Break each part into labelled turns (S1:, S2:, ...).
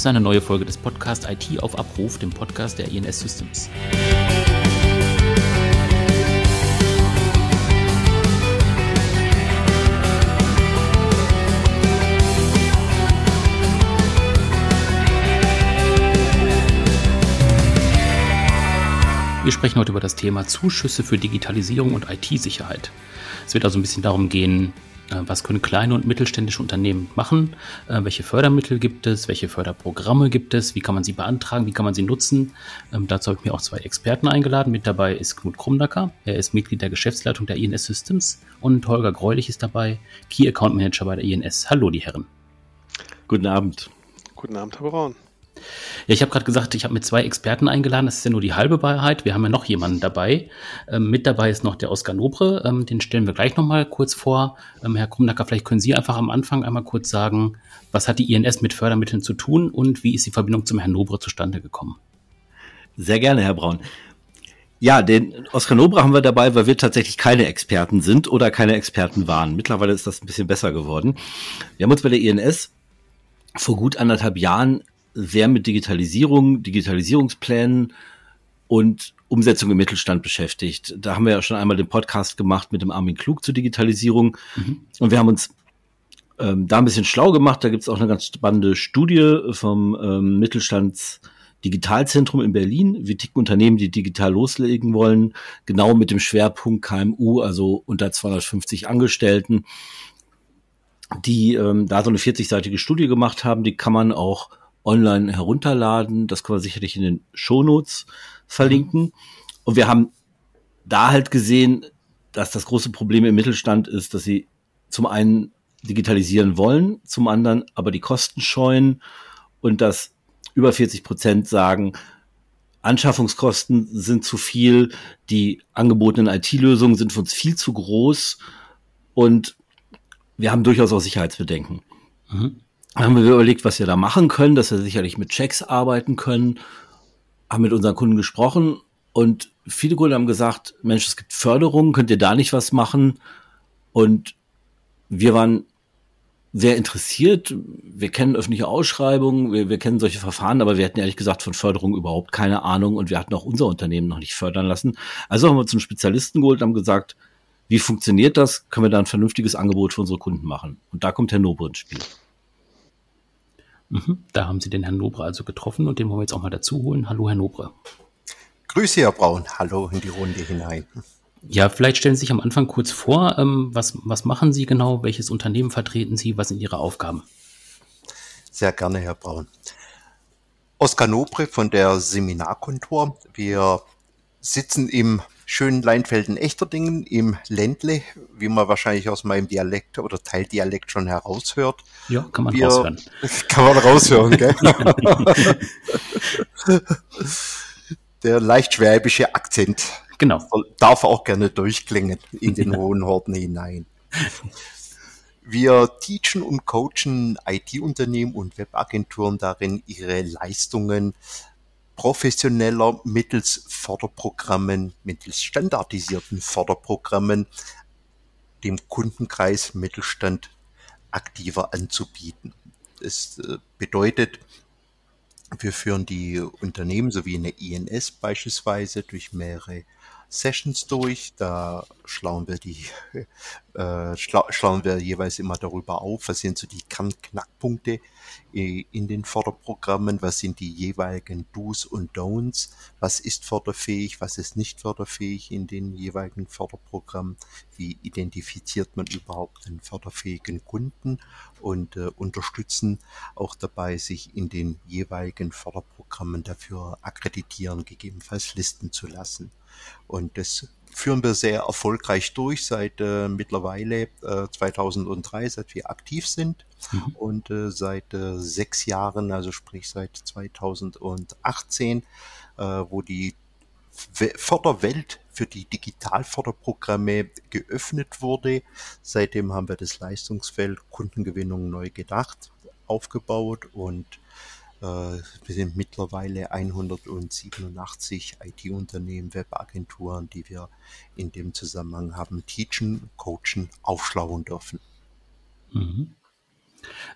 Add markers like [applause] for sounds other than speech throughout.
S1: ist eine neue Folge des Podcasts IT auf Abruf, dem Podcast der INS Systems. Wir sprechen heute über das Thema Zuschüsse für Digitalisierung und IT-Sicherheit. Es wird also ein bisschen darum gehen, was können kleine und mittelständische Unternehmen machen? Äh, welche Fördermittel gibt es? Welche Förderprogramme gibt es? Wie kann man sie beantragen? Wie kann man sie nutzen? Ähm, dazu habe ich mir auch zwei Experten eingeladen. Mit dabei ist Knut Krumdacker. Er ist Mitglied der Geschäftsleitung der INS Systems. Und Holger Greulich ist dabei, Key Account Manager bei der INS. Hallo, die Herren.
S2: Guten Abend.
S3: Guten Abend, Herr Braun.
S1: Ja, ich habe gerade gesagt, ich habe mir zwei Experten eingeladen. Das ist ja nur die halbe Wahrheit. Wir haben ja noch jemanden dabei. Ähm, mit dabei ist noch der Oskar Nobre. Ähm, den stellen wir gleich nochmal kurz vor. Ähm, Herr Krumnacker, vielleicht können Sie einfach am Anfang einmal kurz sagen, was hat die INS mit Fördermitteln zu tun und wie ist die Verbindung zum Herrn Nobre zustande gekommen?
S2: Sehr gerne, Herr Braun. Ja, den Oskar Nobre haben wir dabei, weil wir tatsächlich keine Experten sind oder keine Experten waren. Mittlerweile ist das ein bisschen besser geworden. Wir haben uns bei der INS vor gut anderthalb Jahren sehr mit Digitalisierung, Digitalisierungsplänen und Umsetzung im Mittelstand beschäftigt. Da haben wir ja schon einmal den Podcast gemacht mit dem Armin Klug zur Digitalisierung. Mhm. Und wir haben uns ähm, da ein bisschen schlau gemacht. Da gibt es auch eine ganz spannende Studie vom ähm, Mittelstands Digitalzentrum in Berlin. Wie ticken Unternehmen, die digital loslegen wollen? Genau mit dem Schwerpunkt KMU, also unter 250 Angestellten, die ähm, da so eine 40-seitige Studie gemacht haben. Die kann man auch online herunterladen. Das können wir sicherlich in den Shownotes verlinken. Und wir haben da halt gesehen, dass das große Problem im Mittelstand ist, dass sie zum einen digitalisieren wollen, zum anderen aber die Kosten scheuen und dass über 40 Prozent sagen, Anschaffungskosten sind zu viel, die angebotenen IT-Lösungen sind für uns viel zu groß und wir haben durchaus auch Sicherheitsbedenken. Mhm haben wir überlegt, was wir da machen können, dass wir sicherlich mit Checks arbeiten können, haben mit unseren Kunden gesprochen und viele Kunden haben gesagt, Mensch, es gibt Förderungen, könnt ihr da nicht was machen? Und wir waren sehr interessiert. Wir kennen öffentliche Ausschreibungen, wir, wir kennen solche Verfahren, aber wir hatten ehrlich gesagt von Förderung überhaupt keine Ahnung und wir hatten auch unser Unternehmen noch nicht fördern lassen. Also haben wir einen Spezialisten geholt und haben gesagt, wie funktioniert das? Können wir da ein vernünftiges Angebot für unsere Kunden machen? Und da kommt Herr Nobre ins Spiel.
S1: Mhm. Da haben Sie den Herrn Nobre also getroffen und den wollen wir jetzt auch mal dazu holen. Hallo, Herr Nobre.
S4: Grüße, Herr Braun. Hallo in die Runde hinein.
S1: Ja, vielleicht stellen Sie sich am Anfang kurz vor, ähm, was, was machen Sie genau, welches Unternehmen vertreten Sie, was sind Ihre Aufgaben?
S4: Sehr gerne, Herr Braun. Oskar Nobre von der Seminarkontor. Wir sitzen im schönen Leinfelden-Echterdingen im Ländle, wie man wahrscheinlich aus meinem Dialekt oder Teildialekt schon heraushört.
S1: Ja, kann man Wir, raushören. [laughs]
S4: Kann man raushören, gell? [laughs] Der leicht schwäbische Akzent.
S1: Genau.
S4: Darf auch gerne durchklingen in den hohen Horden hinein. Wir teachen und coachen IT-Unternehmen und Webagenturen darin, ihre Leistungen professioneller mittels Förderprogrammen, mittels standardisierten Förderprogrammen dem Kundenkreis Mittelstand aktiver anzubieten. Das äh, bedeutet, wir führen die Unternehmen sowie eine INS beispielsweise durch mehrere Sessions durch. Da schlauen wir die, [laughs] äh, schlauen wir jeweils immer darüber auf, was sind so die Kernknackpunkte in den Förderprogrammen, was sind die jeweiligen Do's und Don'ts, was ist förderfähig, was ist nicht förderfähig in den jeweiligen Förderprogrammen, wie identifiziert man überhaupt einen förderfähigen Kunden und äh, unterstützen auch dabei, sich in den jeweiligen Förderprogrammen dafür akkreditieren, gegebenenfalls listen zu lassen. Und das führen wir sehr erfolgreich durch seit äh, mittlerweile äh, 2003, seit wir aktiv sind mhm. und äh, seit äh, sechs Jahren, also sprich seit 2018, äh, wo die Förderwelt für die Digitalförderprogramme geöffnet wurde. Seitdem haben wir das Leistungsfeld Kundengewinnung neu gedacht, aufgebaut und wir sind mittlerweile 187 IT-Unternehmen, Webagenturen, die wir in dem Zusammenhang haben teachen, coachen, aufschlauen dürfen.
S1: Mhm.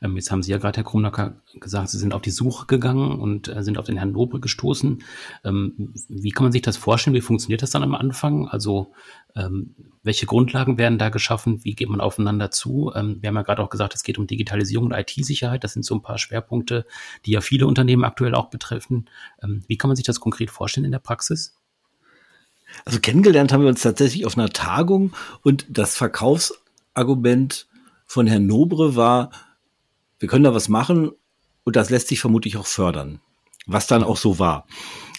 S1: Ähm, jetzt haben Sie ja gerade, Herr Krumnacker, gesagt, Sie sind auf die Suche gegangen und äh, sind auf den Herrn Nobre gestoßen. Ähm, wie kann man sich das vorstellen? Wie funktioniert das dann am Anfang? Also ähm, welche Grundlagen werden da geschaffen? Wie geht man aufeinander zu? Wir haben ja gerade auch gesagt, es geht um Digitalisierung und IT-Sicherheit. Das sind so ein paar Schwerpunkte, die ja viele Unternehmen aktuell auch betreffen. Wie kann man sich das konkret vorstellen in der Praxis?
S2: Also kennengelernt haben wir uns tatsächlich auf einer Tagung und das Verkaufsargument von Herrn Nobre war, wir können da was machen und das lässt sich vermutlich auch fördern, was dann auch so war.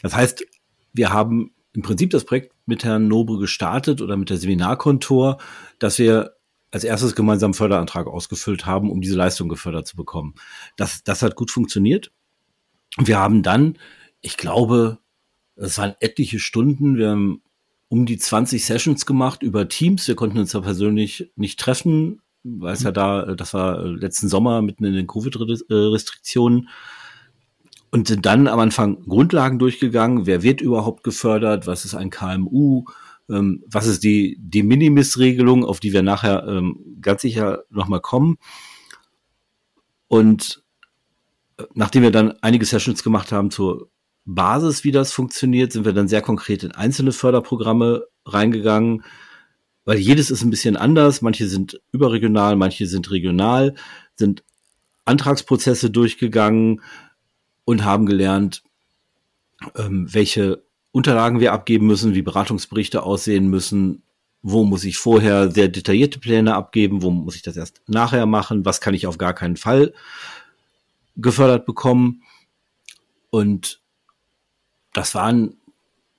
S2: Das heißt, wir haben im Prinzip das Projekt mit Herrn Nobre gestartet oder mit der Seminarkontor, dass wir als erstes gemeinsam Förderantrag ausgefüllt haben, um diese Leistung gefördert zu bekommen. Das, das hat gut funktioniert. Wir haben dann, ich glaube, es waren etliche Stunden, wir haben um die 20 Sessions gemacht über Teams. Wir konnten uns da persönlich nicht treffen, weil es ja da, das war letzten Sommer mitten in den Covid-Restriktionen und sind dann am Anfang Grundlagen durchgegangen. Wer wird überhaupt gefördert? Was ist ein KMU? Ähm, was ist die, die Minimis-Regelung, auf die wir nachher ähm, ganz sicher nochmal kommen? Und äh, nachdem wir dann einige Sessions gemacht haben zur Basis, wie das funktioniert, sind wir dann sehr konkret in einzelne Förderprogramme reingegangen weil jedes ist ein bisschen anders. Manche sind überregional, manche sind regional, sind Antragsprozesse durchgegangen und haben gelernt, ähm, welche Unterlagen wir abgeben müssen, wie Beratungsberichte aussehen müssen, wo muss ich vorher sehr detaillierte Pläne abgeben, wo muss ich das erst nachher machen, was kann ich auf gar keinen Fall gefördert bekommen. Und das waren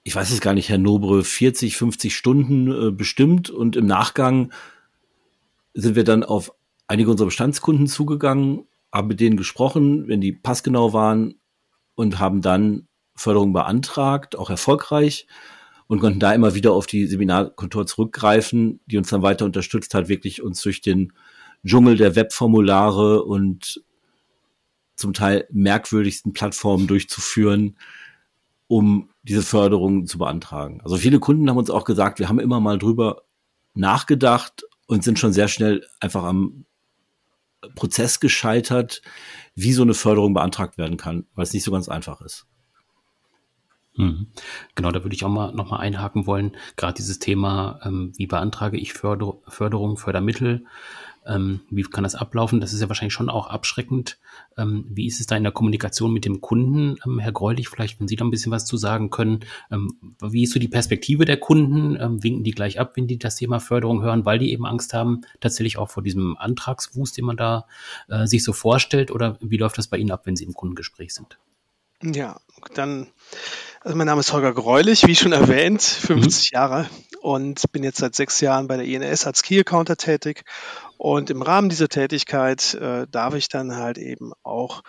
S2: ich weiß es gar nicht, Herr Nobre, 40, 50 Stunden äh, bestimmt und im Nachgang sind wir dann auf einige unserer Bestandskunden zugegangen, haben mit denen gesprochen, wenn die passgenau waren und haben dann Förderung beantragt, auch erfolgreich und konnten da immer wieder auf die Seminarkontor zurückgreifen, die uns dann weiter unterstützt hat, wirklich uns durch den Dschungel der Webformulare und zum Teil merkwürdigsten Plattformen durchzuführen, um diese Förderung zu beantragen. Also viele Kunden haben uns auch gesagt, wir haben immer mal drüber nachgedacht und sind schon sehr schnell einfach am Prozess gescheitert, wie so eine Förderung beantragt werden kann, weil es nicht so ganz einfach ist.
S1: Mhm. Genau, da würde ich auch mal noch mal einhaken wollen. Gerade dieses Thema, ähm, wie beantrage ich Förder Förderung, Fördermittel, ähm, wie kann das ablaufen? Das ist ja wahrscheinlich schon auch abschreckend. Ähm, wie ist es da in der Kommunikation mit dem Kunden, ähm, Herr Greulich? Vielleicht, wenn Sie da ein bisschen was zu sagen können. Ähm, wie ist so die Perspektive der Kunden? Ähm, winken die gleich ab, wenn die das Thema Förderung hören, weil die eben Angst haben, tatsächlich auch vor diesem Antragswust, den man da äh, sich so vorstellt? Oder wie läuft das bei Ihnen ab, wenn Sie im Kundengespräch sind?
S3: Ja, dann, also mein Name ist Holger Greulich, wie schon erwähnt, 50 mhm. Jahre und bin jetzt seit sechs Jahren bei der INS als Key Accounter tätig und im Rahmen dieser Tätigkeit äh, darf ich dann halt eben auch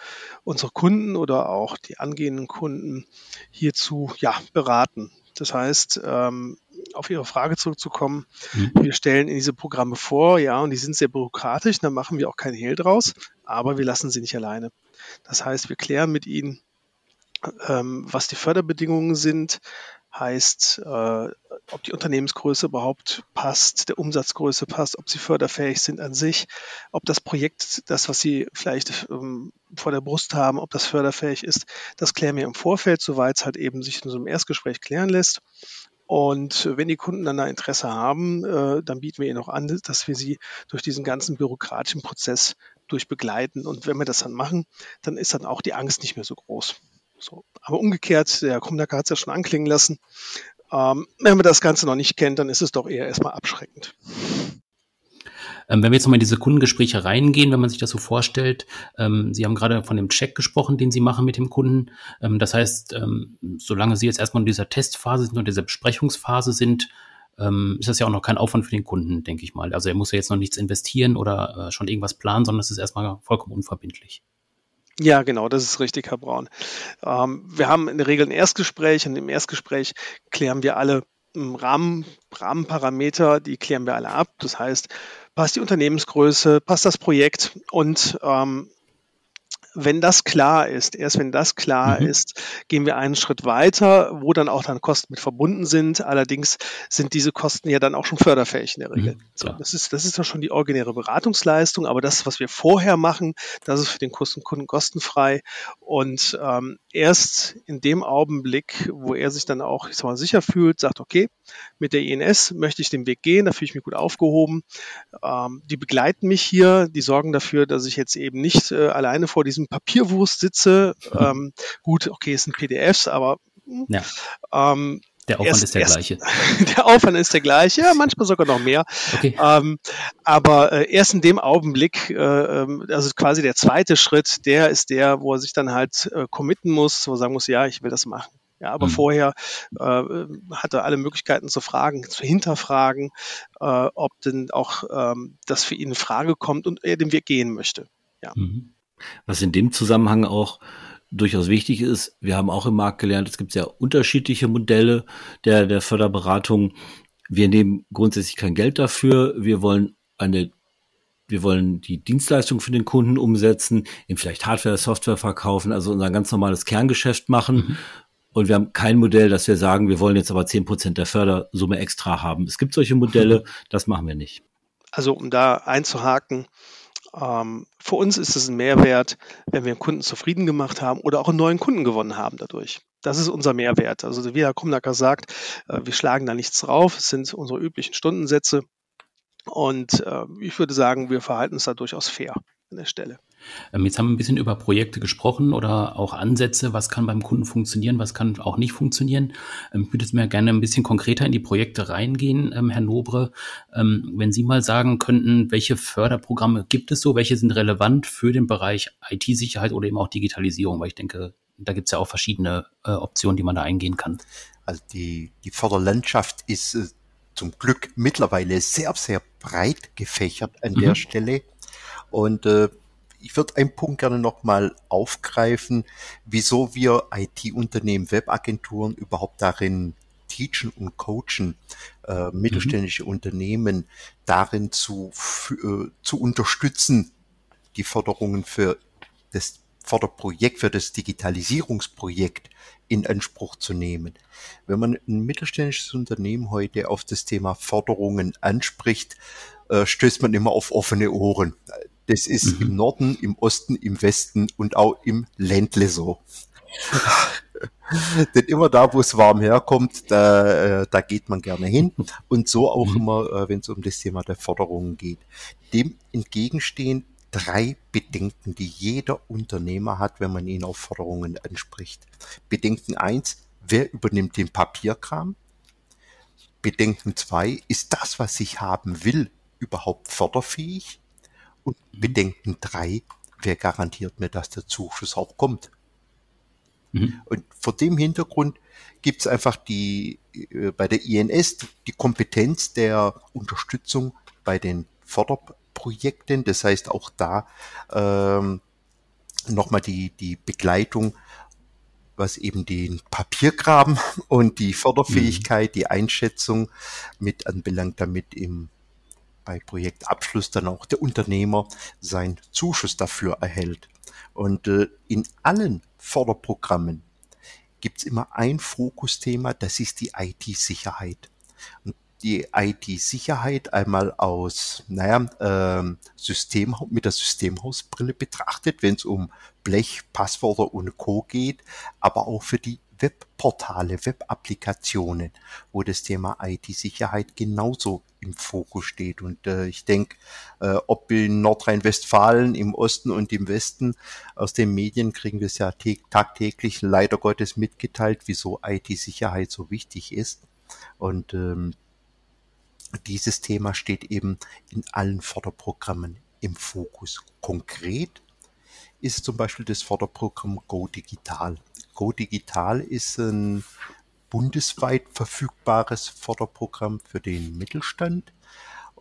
S3: unsere Kunden oder auch die angehenden Kunden hierzu ja, beraten. Das heißt, ähm, auf Ihre Frage zurückzukommen, mhm. wir stellen in diese Programme vor, ja, und die sind sehr bürokratisch, da machen wir auch kein Hehl draus, aber wir lassen sie nicht alleine. Das heißt, wir klären mit ihnen, ähm, was die Förderbedingungen sind, heißt, äh, ob die Unternehmensgröße überhaupt passt, der Umsatzgröße passt, ob sie förderfähig sind an sich, ob das Projekt, das, was sie vielleicht ähm, vor der Brust haben, ob das förderfähig ist, das klären wir im Vorfeld, soweit es halt eben sich in so einem Erstgespräch klären lässt. Und wenn die Kunden dann da Interesse haben, äh, dann bieten wir ihnen auch an, dass wir sie durch diesen ganzen bürokratischen Prozess durchbegleiten. Und wenn wir das dann machen, dann ist dann auch die Angst nicht mehr so groß. So. Aber umgekehrt, der Krumnacker hat es ja schon anklingen lassen, ähm, wenn man das Ganze noch nicht kennt, dann ist es doch eher erstmal abschreckend.
S1: Ähm, wenn wir jetzt nochmal in diese Kundengespräche reingehen, wenn man sich das so vorstellt, ähm, Sie haben gerade von dem Check gesprochen, den Sie machen mit dem Kunden. Ähm, das heißt, ähm, solange Sie jetzt erstmal in dieser Testphase sind und dieser Besprechungsphase sind, ähm, ist das ja auch noch kein Aufwand für den Kunden, denke ich mal. Also er muss ja jetzt noch nichts investieren oder äh, schon irgendwas planen, sondern es ist erstmal vollkommen unverbindlich.
S3: Ja, genau, das ist richtig, Herr Braun. Ähm, wir haben in der Regel ein Erstgespräch und im Erstgespräch klären wir alle ähm, Rahmen, Rahmenparameter, die klären wir alle ab. Das heißt, passt die Unternehmensgröße, passt das Projekt und ähm, wenn das klar ist, erst wenn das klar mhm. ist, gehen wir einen Schritt weiter, wo dann auch dann Kosten mit verbunden sind. Allerdings sind diese Kosten ja dann auch schon förderfähig in der Regel. Mhm, so, das ist, das ist ja schon die originäre Beratungsleistung, aber das, was wir vorher machen, das ist für den Kunden kostenfrei. Und ähm, erst in dem Augenblick, wo er sich dann auch ich sag mal, sicher fühlt, sagt, okay, mit der INS möchte ich den Weg gehen, da fühle ich mich gut aufgehoben. Ähm, die begleiten mich hier, die sorgen dafür, dass ich jetzt eben nicht äh, alleine vor diesem Papierwurst sitze. [laughs] Ähm, gut, okay, es sind PDFs, aber hm,
S1: ja.
S3: ähm,
S1: der Aufwand erst, ist der erst, gleiche. [laughs]
S3: Der Aufwand ist der gleiche, ja, manchmal sogar noch mehr. Okay. Ähm, aber äh, erst in dem Augenblick, äh, also quasi der zweite Schritt, der ist der, wo er sich dann halt äh, committen muss, wo er sagen muss, ja, ich will das machen. Ja, aber mhm. vorher äh, hat er alle Möglichkeiten zu fragen, zu hinterfragen, äh, ob denn auch ähm, das für ihn in Frage kommt und er den Weg gehen möchte. Ja. Mhm.
S2: Was in dem Zusammenhang auch durchaus wichtig ist, wir haben auch im Markt gelernt, es gibt sehr unterschiedliche Modelle der, der Förderberatung. Wir nehmen grundsätzlich kein Geld dafür. Wir wollen eine wir wollen die Dienstleistung für den Kunden umsetzen, ihm vielleicht Hardware, Software verkaufen, also unser ganz normales Kerngeschäft machen. Mhm. Und wir haben kein Modell, dass wir sagen, wir wollen jetzt aber zehn Prozent der Fördersumme extra haben. Es gibt solche Modelle, das machen wir nicht.
S3: Also um da einzuhaken, für uns ist es ein Mehrwert, wenn wir einen Kunden zufrieden gemacht haben oder auch einen neuen Kunden gewonnen haben dadurch. Das ist unser Mehrwert. Also wie Herr Kumnacker sagt, äh, wir schlagen da nichts drauf. Es sind unsere üblichen Stundensätze. Und äh, ich würde sagen, wir verhalten uns da durchaus fair an der Stelle.
S1: Ähm, jetzt haben wir ein bisschen über Projekte gesprochen oder auch Ansätze. Was kann beim Kunden funktionieren, was kann auch nicht funktionieren? Ähm, ich würde jetzt mir gerne ein bisschen konkreter in die Projekte reingehen, ähm, Herr Nobre. Wenn Sie mal sagen könnten, welche Förderprogramme gibt es so, welche sind relevant für den Bereich IT-Sicherheit oder eben auch Digitalisierung? Weil ich denke, da gibt es ja auch verschiedene äh, Optionen, die man da eingehen kann.
S4: Also die, die Förderlandschaft ist äh, zum Glück mittlerweile sehr, sehr breit gefächert an mhm. der Stelle. Und äh, ich würde einen Punkt gerne nochmal aufgreifen, wieso wir IT-Unternehmen, Webagenturen überhaupt darin teachen und coachen, äh, mittelständische mhm. Unternehmen darin zu, äh, zu unterstützen, die Förderungen für das Förderprojekt, für das Digitalisierungsprojekt in Anspruch zu nehmen. Wenn man ein mittelständisches Unternehmen heute auf das Thema Förderungen anspricht, äh, stößt man immer auf offene Ohren. Das ist mhm. im Norden, im Osten, im Westen und auch im Ländle so. [laughs] Denn immer da, wo es warm herkommt, da, äh, da geht man gerne hin. Und so auch mhm. immer, äh, wenn es um das Thema der Forderungen geht. Dem entgegenstehen drei Bedenken, die jeder Unternehmer hat, wenn man ihn auf Forderungen anspricht. Bedenken eins: wer übernimmt den Papierkram? Bedenken zwei: ist das, was ich haben will, überhaupt förderfähig? Und. Bedenken drei, wer garantiert mir, dass der Zuschuss auch kommt? Mhm. Und vor dem Hintergrund gibt es einfach die äh, bei der INS die Kompetenz der Unterstützung bei den Förderprojekten. Das heißt auch da ähm, nochmal die, die Begleitung, was eben den Papiergraben [laughs] und die Förderfähigkeit, mhm. die Einschätzung mit anbelangt, damit im bei Projektabschluss dann auch der Unternehmer seinen Zuschuss dafür erhält. Und äh, in allen Förderprogrammen gibt es immer ein Fokusthema, das ist die IT-Sicherheit. Und die IT-Sicherheit einmal aus, naja, ähm, System, mit der Systemhausbrille betrachtet, wenn es um Blech, Passwörter und Co. geht, aber auch für die Webportale, Web-Applikationen, wo das Thema IT-Sicherheit genauso im Fokus steht. Und äh, ich denke, äh, ob in Nordrhein-Westfalen, im Osten und im Westen, aus den Medien kriegen wir es ja tagtäglich leider Gottes mitgeteilt, wieso IT-Sicherheit so wichtig ist. Und ähm, dieses Thema steht eben in allen Förderprogrammen im Fokus. Konkret ist zum Beispiel das Förderprogramm Go Digital. Go Digital ist ein bundesweit verfügbares Förderprogramm für den Mittelstand.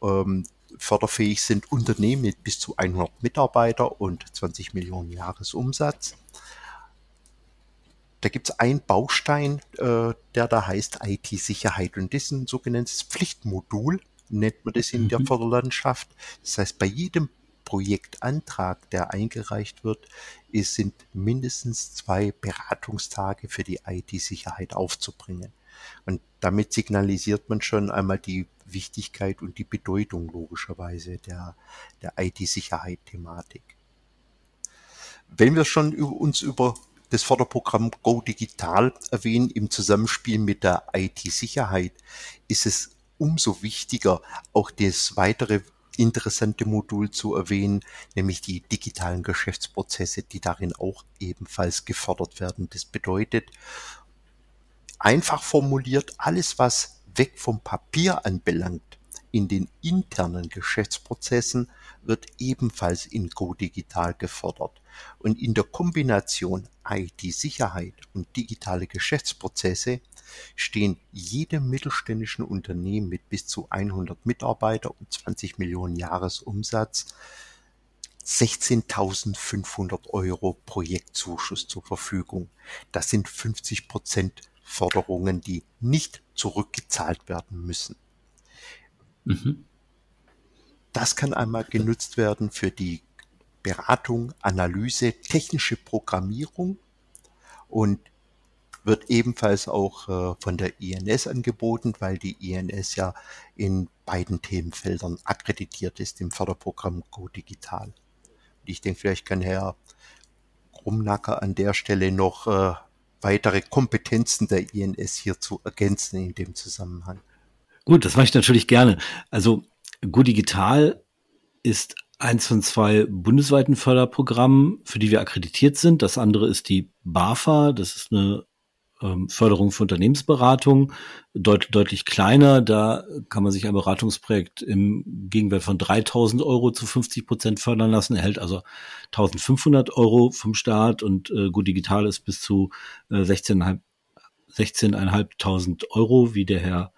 S4: Ähm, förderfähig sind Unternehmen mit bis zu 100 Mitarbeiter und 20 Millionen Jahresumsatz. Da gibt es einen Baustein, äh, der da heißt IT-Sicherheit und das ist ein sogenanntes Pflichtmodul, nennt man das in mhm. der Förderlandschaft. Das heißt, bei jedem Projektantrag, der eingereicht wird, ist, sind mindestens zwei Beratungstage für die IT-Sicherheit aufzubringen. Und damit signalisiert man schon einmal die Wichtigkeit und die Bedeutung logischerweise der, der IT-Sicherheit-Thematik. Wenn wir schon über, uns über das Förderprogramm Go Digital erwähnen im Zusammenspiel mit der IT-Sicherheit, ist es umso wichtiger, auch das weitere interessante Modul zu erwähnen, nämlich die digitalen Geschäftsprozesse, die darin auch ebenfalls gefördert werden. Das bedeutet, einfach formuliert, alles, was weg vom Papier anbelangt, in den internen Geschäftsprozessen wird ebenfalls in Go Digital gefördert. Und in der Kombination IT-Sicherheit und digitale Geschäftsprozesse stehen jedem mittelständischen Unternehmen mit bis zu 100 Mitarbeiter und 20 Millionen Jahresumsatz 16.500 Euro Projektzuschuss zur Verfügung. Das sind 50 Prozent Forderungen, die nicht zurückgezahlt werden müssen. Mhm. Das kann einmal genutzt werden für die Beratung, Analyse, technische Programmierung und wird ebenfalls auch äh, von der INS angeboten, weil die INS ja in beiden Themenfeldern akkreditiert ist im Förderprogramm Go Digital. Und ich denke, vielleicht kann Herr Grumnacker an der Stelle noch äh, weitere Kompetenzen der INS hierzu ergänzen in dem Zusammenhang.
S2: Gut, das mache ich natürlich gerne. Also Go Digital ist eins von zwei bundesweiten Förderprogrammen, für die wir akkreditiert sind. Das andere ist die BAFA. Das ist eine ähm, Förderung für Unternehmensberatung. Deut deutlich kleiner. Da kann man sich ein Beratungsprojekt im Gegenwert von 3000 Euro zu 50 Prozent fördern lassen, erhält also 1500 Euro vom Staat und äh, Gut Digital ist bis zu äh, 16.500 16 Euro, wie der Herr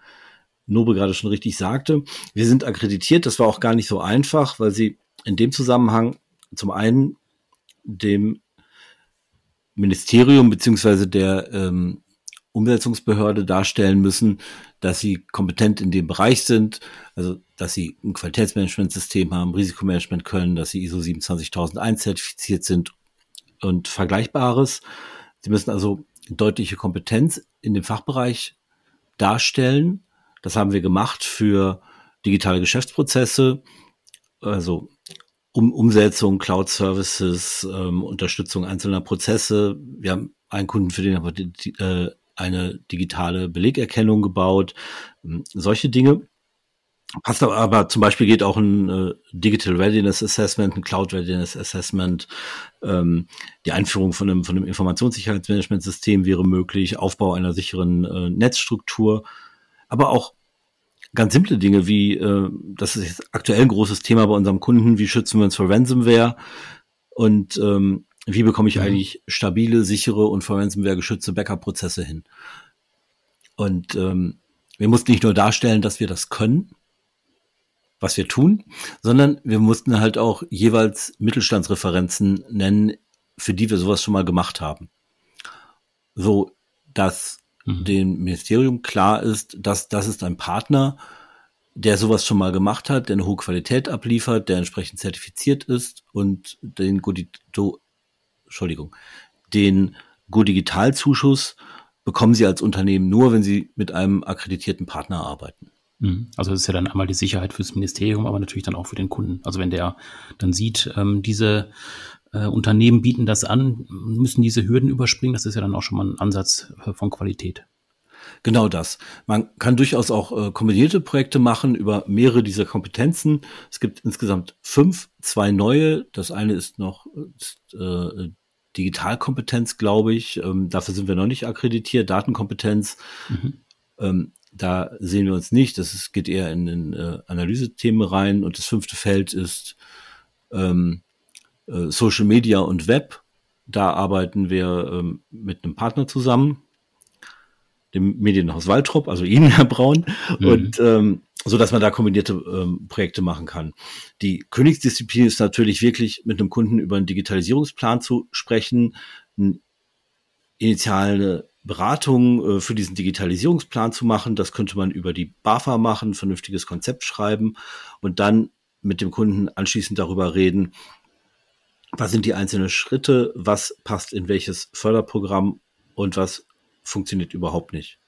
S2: Nobe gerade schon richtig sagte. Wir sind akkreditiert. Das war auch gar nicht so einfach, weil sie in dem Zusammenhang zum einen dem Ministerium beziehungsweise der ähm, Umsetzungsbehörde darstellen müssen, dass sie kompetent in dem Bereich sind, also dass sie ein Qualitätsmanagementsystem haben, Risikomanagement können, dass sie ISO 27001 zertifiziert sind und Vergleichbares. Sie müssen also deutliche Kompetenz in dem Fachbereich darstellen. Das haben wir gemacht für digitale Geschäftsprozesse, also um, Umsetzung, Cloud Services, ähm, Unterstützung einzelner Prozesse. Wir haben einen Kunden, für den haben wir die, äh, eine digitale Belegerkennung gebaut. Ähm, solche Dinge. Passt aber, aber zum Beispiel geht auch ein äh, Digital Readiness Assessment, ein Cloud Readiness Assessment, ähm, die Einführung von einem, von einem Informationssicherheitsmanagementsystem wäre möglich, Aufbau einer sicheren äh, Netzstruktur, aber auch ganz simple Dinge wie, äh, das ist jetzt aktuell ein großes Thema bei unserem Kunden, wie schützen wir uns vor Ransomware und ähm, wie bekomme ich mhm. eigentlich stabile, sichere und vor Ransomware geschützte Backup-Prozesse hin. Und ähm, wir mussten nicht nur darstellen, dass wir das können, was wir tun, sondern wir mussten halt auch jeweils Mittelstandsreferenzen nennen, für die wir sowas schon mal gemacht haben. So, dass mhm. dem Ministerium klar ist, dass das ist ein Partner, der sowas schon mal gemacht hat, der eine hohe Qualität abliefert, der entsprechend zertifiziert ist und den Godito, Entschuldigung, den Go Digital Zuschuss bekommen Sie als Unternehmen nur, wenn Sie mit einem akkreditierten Partner arbeiten.
S1: Mhm. Also das ist ja dann einmal die Sicherheit fürs Ministerium, aber natürlich dann auch für den Kunden. Also wenn der dann sieht, ähm, diese äh, Unternehmen bieten das an, müssen diese Hürden überspringen. Das ist ja dann auch schon mal ein Ansatz äh, von Qualität.
S2: Genau das. Man kann durchaus auch äh, kombinierte Projekte machen über mehrere dieser Kompetenzen. Es gibt insgesamt fünf, zwei neue. Das eine ist noch ist, äh, Digitalkompetenz, glaube ich. Ähm, dafür sind wir noch nicht akkreditiert. Datenkompetenz. Mhm. Ähm, da sehen wir uns nicht. Das ist, geht eher in, in äh, Analysethemen rein. Und das fünfte Feld ist ähm, äh, Social Media und Web. Da arbeiten wir ähm, mit einem Partner zusammen, dem Medienhaus Waltrop, also Ihnen, [laughs] Herr Braun, mhm. und ähm, so dass man da kombinierte ähm, Projekte machen kann. Die Königsdisziplin ist natürlich wirklich mit einem Kunden über einen Digitalisierungsplan zu sprechen, eine initiale Beratung äh, für diesen Digitalisierungsplan zu machen. Das könnte man über die BAFA machen, vernünftiges Konzept schreiben und dann mit dem Kunden anschließend darüber reden, was sind die einzelnen Schritte, was passt in welches Förderprogramm und was funktioniert überhaupt nicht.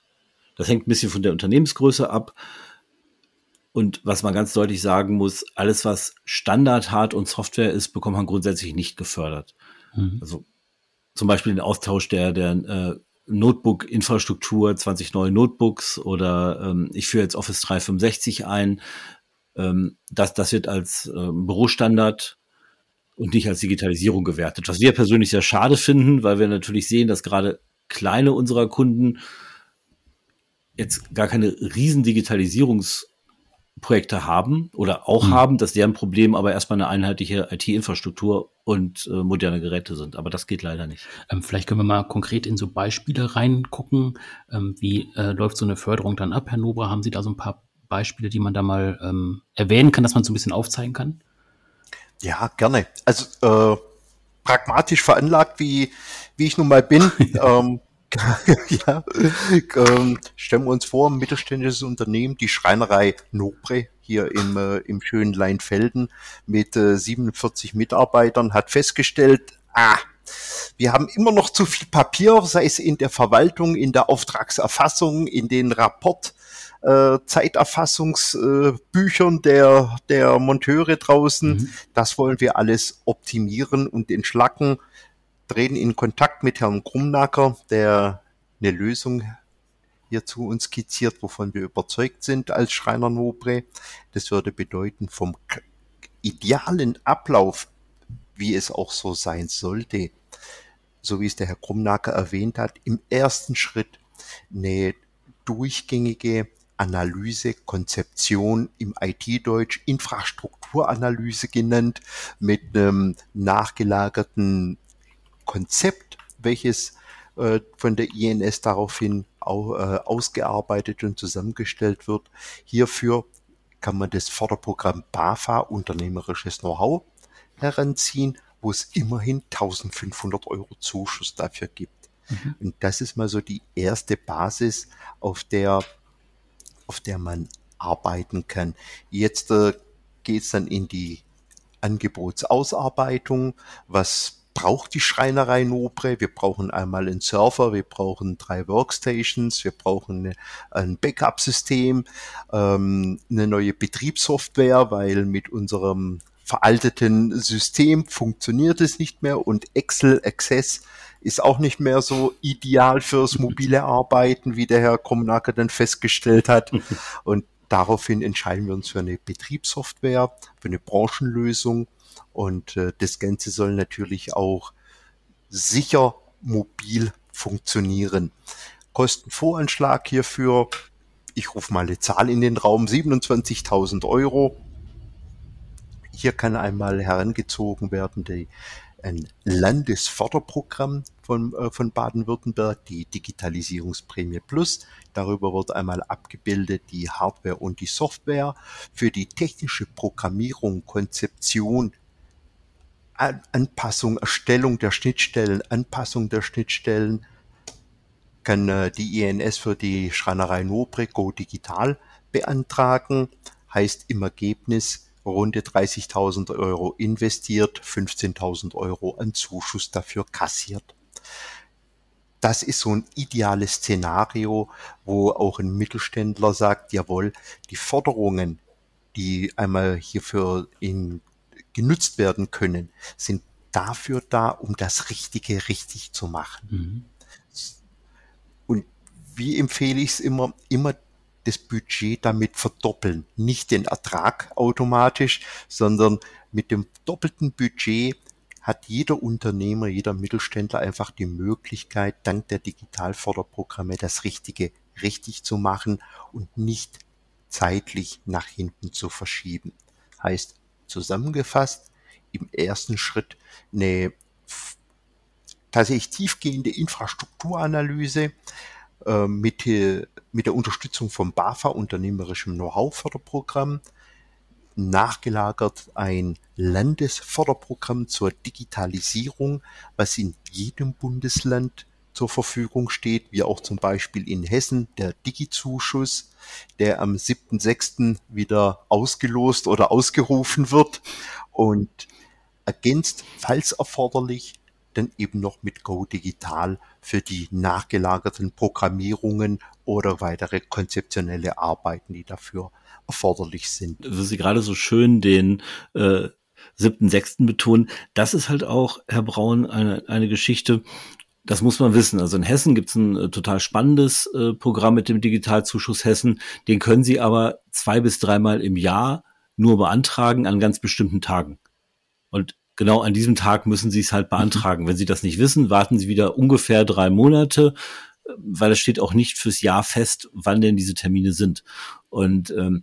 S2: Das hängt ein bisschen von der Unternehmensgröße ab. Und was man ganz deutlich sagen muss, alles, was Standard, Hard und Software ist, bekommt man grundsätzlich nicht gefördert. Mhm. Also zum Beispiel den Austausch der, der äh, Notebook-Infrastruktur, 20 neue Notebooks oder ähm, ich führe jetzt Office 365 ein. Ähm, das, das wird als ähm, Bürostandard und nicht als Digitalisierung gewertet. Was wir persönlich sehr schade finden, weil wir natürlich sehen, dass gerade kleine unserer Kunden jetzt gar keine riesen Digitalisierungsprojekte haben oder auch mhm. haben, dass deren Problem aber erstmal eine einheitliche IT-Infrastruktur und äh, moderne Geräte sind. Aber das geht leider nicht.
S1: Ähm, vielleicht können wir mal konkret in so Beispiele reingucken. Ähm, wie äh, läuft so eine Förderung dann ab, Herr Nobra? Haben Sie da so ein paar Beispiele, die man da mal ähm, erwähnen kann, dass man so ein bisschen aufzeigen kann?
S4: Ja, gerne. Also äh, pragmatisch veranlagt, wie, wie ich nun mal bin. [laughs] ähm, [laughs] ja, ähm, stellen wir uns vor, ein mittelständisches Unternehmen, die Schreinerei Nobre hier im, äh, im schönen Leinfelden mit äh, 47 Mitarbeitern hat festgestellt, ah, wir haben immer noch zu viel Papier, sei es in der Verwaltung, in der Auftragserfassung, in den Rapport, äh, Zeiterfassungsbüchern äh, der, der Monteure draußen. Mhm. Das wollen wir alles optimieren und entschlacken. Treten in Kontakt mit Herrn Krumnacker, der eine Lösung hierzu uns skizziert, wovon wir überzeugt sind als Schreiner Nobre. Das würde bedeuten, vom idealen Ablauf, wie es auch so sein sollte, so wie es der Herr Krumnacker erwähnt hat, im ersten Schritt eine durchgängige Analyse, Konzeption im IT-Deutsch, Infrastrukturanalyse genannt, mit einem nachgelagerten Konzept, welches äh, von der INS daraufhin äh, ausgearbeitet und zusammengestellt wird. Hierfür kann man das Förderprogramm BAFA Unternehmerisches Know-how heranziehen, wo es immerhin 1500 Euro Zuschuss dafür gibt. Mhm. Und das ist mal so die erste Basis, auf der auf der man arbeiten kann. Jetzt äh, geht es dann in die Angebotsausarbeitung. Was braucht die Schreinerei Nobre? Wir brauchen einmal einen Server, wir brauchen drei Workstations, wir brauchen ein Backup-System, ähm, eine neue Betriebssoftware, weil mit unserem veralteten System funktioniert es nicht mehr und Excel Access ist auch nicht mehr so ideal fürs mobile Arbeiten, wie der Herr Kommunaker dann festgestellt hat. [laughs] Und daraufhin entscheiden wir uns für eine Betriebssoftware, für eine Branchenlösung. Und äh, das Ganze soll natürlich auch sicher mobil funktionieren. Kostenvoranschlag hierfür, ich rufe mal eine Zahl in den Raum, 27.000 Euro. Hier kann einmal herangezogen werden die ein Landesförderprogramm von, äh, von Baden-Württemberg, die Digitalisierungsprämie Plus. Darüber wird einmal abgebildet die Hardware und die Software für die technische Programmierung, Konzeption, Anpassung, Erstellung der Schnittstellen, Anpassung der Schnittstellen kann äh, die INS für die Schreinerei Nobre Go Digital beantragen. Heißt im Ergebnis runde 30.000 Euro investiert, 15.000 Euro an Zuschuss dafür kassiert. Das ist so ein ideales Szenario, wo auch ein Mittelständler sagt, jawohl, die Forderungen, die einmal hierfür in, genutzt werden können, sind dafür da, um das Richtige richtig zu machen. Mhm. Und wie empfehle ich es immer? Immer das Budget damit verdoppeln. Nicht den Ertrag automatisch, sondern mit dem doppelten Budget hat jeder Unternehmer, jeder Mittelständler einfach die Möglichkeit, dank der Digitalförderprogramme das Richtige richtig zu machen und nicht zeitlich nach hinten zu verschieben. Heißt zusammengefasst, im ersten Schritt eine tatsächlich tiefgehende Infrastrukturanalyse, äh, mit, mit der Unterstützung vom BAFA, unternehmerischem Know-how-Förderprogramm, nachgelagert ein Landesförderprogramm zur Digitalisierung, was in jedem Bundesland zur Verfügung steht, wie auch zum Beispiel in Hessen der Digi-Zuschuss, der am 7.6. wieder ausgelost oder ausgerufen wird und ergänzt, falls erforderlich, dann eben noch mit Go Digital für die nachgelagerten Programmierungen oder weitere konzeptionelle Arbeiten, die dafür erforderlich sind.
S2: Also Sie gerade so schön den äh, siebten, sechsten betonen. Das ist halt auch, Herr Braun, eine, eine Geschichte, das muss man wissen. Also in Hessen gibt es ein äh, total spannendes äh, Programm mit dem Digitalzuschuss Hessen. Den können Sie aber zwei bis dreimal im Jahr nur beantragen an ganz bestimmten Tagen. Und genau an diesem Tag müssen Sie es halt beantragen. Mhm. Wenn Sie das nicht wissen, warten Sie wieder ungefähr drei Monate, weil es steht auch nicht fürs Jahr fest, wann denn diese Termine sind. Und ähm,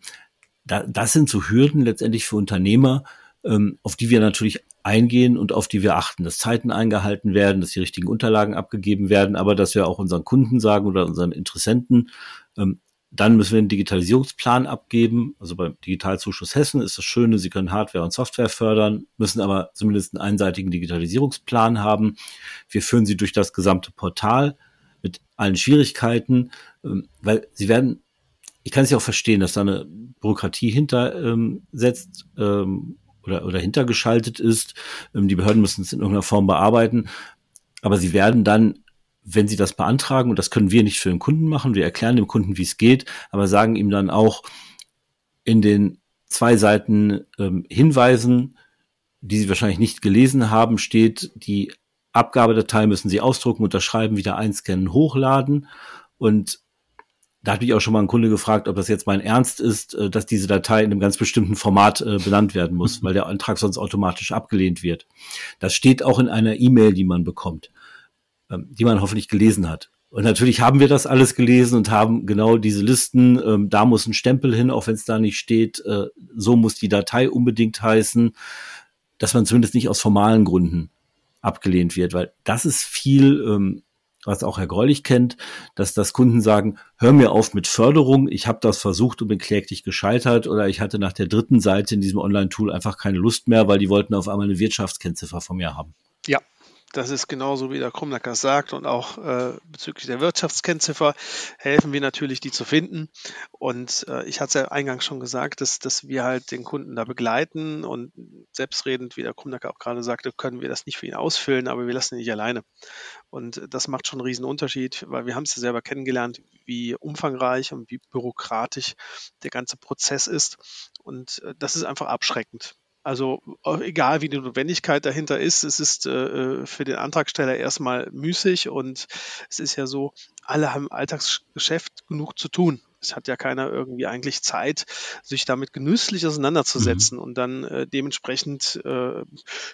S2: da, das sind so Hürden letztendlich für Unternehmer, ähm, auf die wir natürlich eingehen und auf die wir achten, dass Zeiten eingehalten werden, dass die richtigen Unterlagen abgegeben werden, aber dass wir auch unseren Kunden sagen oder unseren Interessenten, ähm, dann müssen wir einen Digitalisierungsplan abgeben. Also beim Digitalzuschuss Hessen ist das Schöne, Sie können Hardware und Software fördern, müssen aber zumindest einen einseitigen Digitalisierungsplan haben. Wir führen Sie durch das gesamte Portal mit allen Schwierigkeiten, ähm, weil Sie werden, ich kann es ja auch verstehen, dass da eine Bürokratie hintersetzt ähm, ähm, oder, oder hintergeschaltet ist. Ähm, die Behörden müssen es in irgendeiner Form bearbeiten. Aber sie werden dann, wenn sie das beantragen, und das können wir nicht für den Kunden machen, wir erklären dem Kunden, wie es geht, aber sagen ihm dann auch in den zwei Seiten ähm, Hinweisen, die sie wahrscheinlich nicht gelesen haben, steht, die Abgabedatei müssen sie ausdrucken, unterschreiben, wieder einscannen, hochladen. Und da hat mich auch schon mal ein Kunde gefragt, ob das jetzt mein Ernst ist, äh, dass diese Datei in einem ganz bestimmten Format äh, benannt werden muss, [laughs] weil der Antrag sonst automatisch abgelehnt wird. Das steht auch in einer E-Mail, die man bekommt, die man hoffentlich gelesen hat. Und natürlich haben wir das alles gelesen und haben genau diese Listen. Ähm, da muss ein Stempel hin, auch wenn es da nicht steht. Äh, so muss die Datei unbedingt heißen, dass man zumindest nicht aus formalen Gründen abgelehnt wird, weil das ist viel ähm, was auch Herr Greulich kennt, dass das Kunden sagen, hör mir auf mit Förderung, ich habe das versucht und bin kläglich gescheitert oder ich hatte nach der dritten Seite in diesem Online-Tool einfach keine Lust mehr, weil die wollten auf einmal eine Wirtschaftskennziffer von mir haben.
S3: Ja, das ist genauso, wie der Krumnacker sagt. Und auch äh, bezüglich der Wirtschaftskennziffer helfen wir natürlich, die zu finden. Und äh, ich hatte es ja eingangs schon gesagt, dass, dass wir halt den Kunden da begleiten. Und selbstredend, wie der Krumnacker auch gerade sagte, können wir das nicht für ihn ausfüllen, aber wir lassen ihn nicht alleine. Und das macht schon einen riesen Unterschied, weil wir haben es ja selber kennengelernt, wie umfangreich und wie bürokratisch der ganze Prozess ist. Und äh, das ist einfach abschreckend. Also egal wie die Notwendigkeit dahinter ist, es ist äh, äh, für den Antragsteller erstmal müßig und es ist ja so, alle haben im Alltagsgeschäft genug zu tun. Es hat ja keiner irgendwie eigentlich Zeit, sich damit genüsslich auseinanderzusetzen mhm. und dann äh, dementsprechend äh,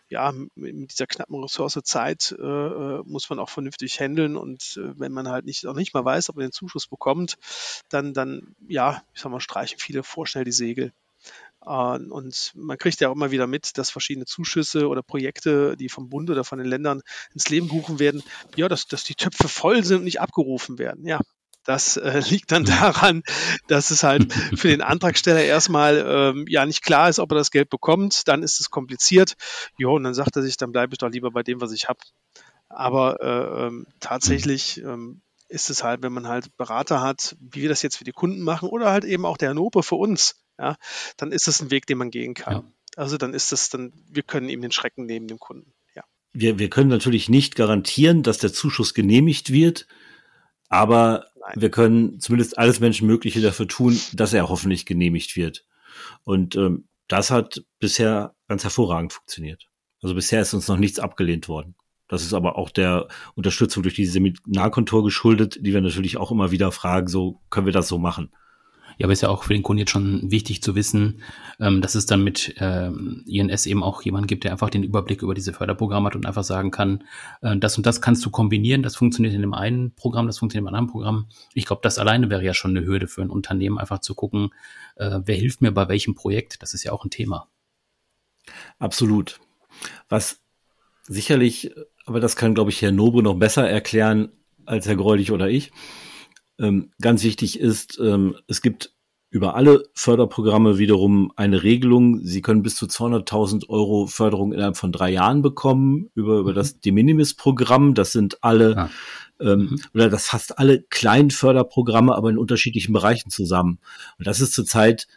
S3: ja mit dieser knappen Ressource Zeit äh, äh, muss man auch vernünftig handeln und äh, wenn man halt nicht auch nicht mal weiß, ob man den Zuschuss bekommt, dann dann ja, ich sag mal, streichen viele vorschnell die Segel. Und man kriegt ja auch immer wieder mit, dass verschiedene Zuschüsse oder Projekte, die vom Bund oder von den Ländern ins Leben gerufen werden, ja, dass, dass die Töpfe voll sind und nicht abgerufen werden. Ja, das äh, [laughs] liegt dann daran, dass es halt für den Antragsteller erstmal ähm, ja nicht klar ist, ob er das Geld bekommt. Dann ist es kompliziert. Jo, und dann sagt er sich, dann bleibe ich doch lieber bei dem, was ich habe. Aber äh, ähm, tatsächlich ähm, ist es halt, wenn man halt Berater hat, wie wir das jetzt für die Kunden machen oder halt eben auch der Hannover für uns, ja, dann ist es ein Weg, den man gehen kann. Ja. Also dann ist es dann, wir können eben den Schrecken nehmen dem Kunden. Ja.
S2: Wir, wir können natürlich nicht garantieren, dass der Zuschuss genehmigt wird, aber Nein. wir können zumindest alles Menschenmögliche dafür tun, dass er hoffentlich genehmigt wird. Und ähm, das hat bisher ganz hervorragend funktioniert. Also bisher ist uns noch nichts abgelehnt worden. Das ist aber auch der Unterstützung durch die Seminarkontor geschuldet, die wir natürlich auch immer wieder fragen, so können wir das so machen.
S1: Ja, aber ist ja auch für den Kunden jetzt schon wichtig zu wissen, ähm, dass es dann mit ähm, INS eben auch jemanden gibt, der einfach den Überblick über diese Förderprogramme hat und einfach sagen kann, äh, das und das kannst du kombinieren, das funktioniert in dem einen Programm, das funktioniert im anderen Programm. Ich glaube, das alleine wäre ja schon eine Hürde für ein Unternehmen, einfach zu gucken, äh, wer hilft mir bei welchem Projekt. Das ist ja auch ein Thema.
S2: Absolut. Was sicherlich, aber das kann, glaube ich, Herr Nobre noch besser erklären als Herr Greulich oder ich, ähm, ganz wichtig ist, ähm, es gibt über alle Förderprogramme wiederum eine Regelung. Sie können bis zu 200.000 Euro Förderung innerhalb von drei Jahren bekommen über, über das mhm. De Minimis Programm. Das sind alle ja. ähm, mhm. oder das fasst alle kleinen Förderprogramme, aber in unterschiedlichen Bereichen zusammen. Und das ist zurzeit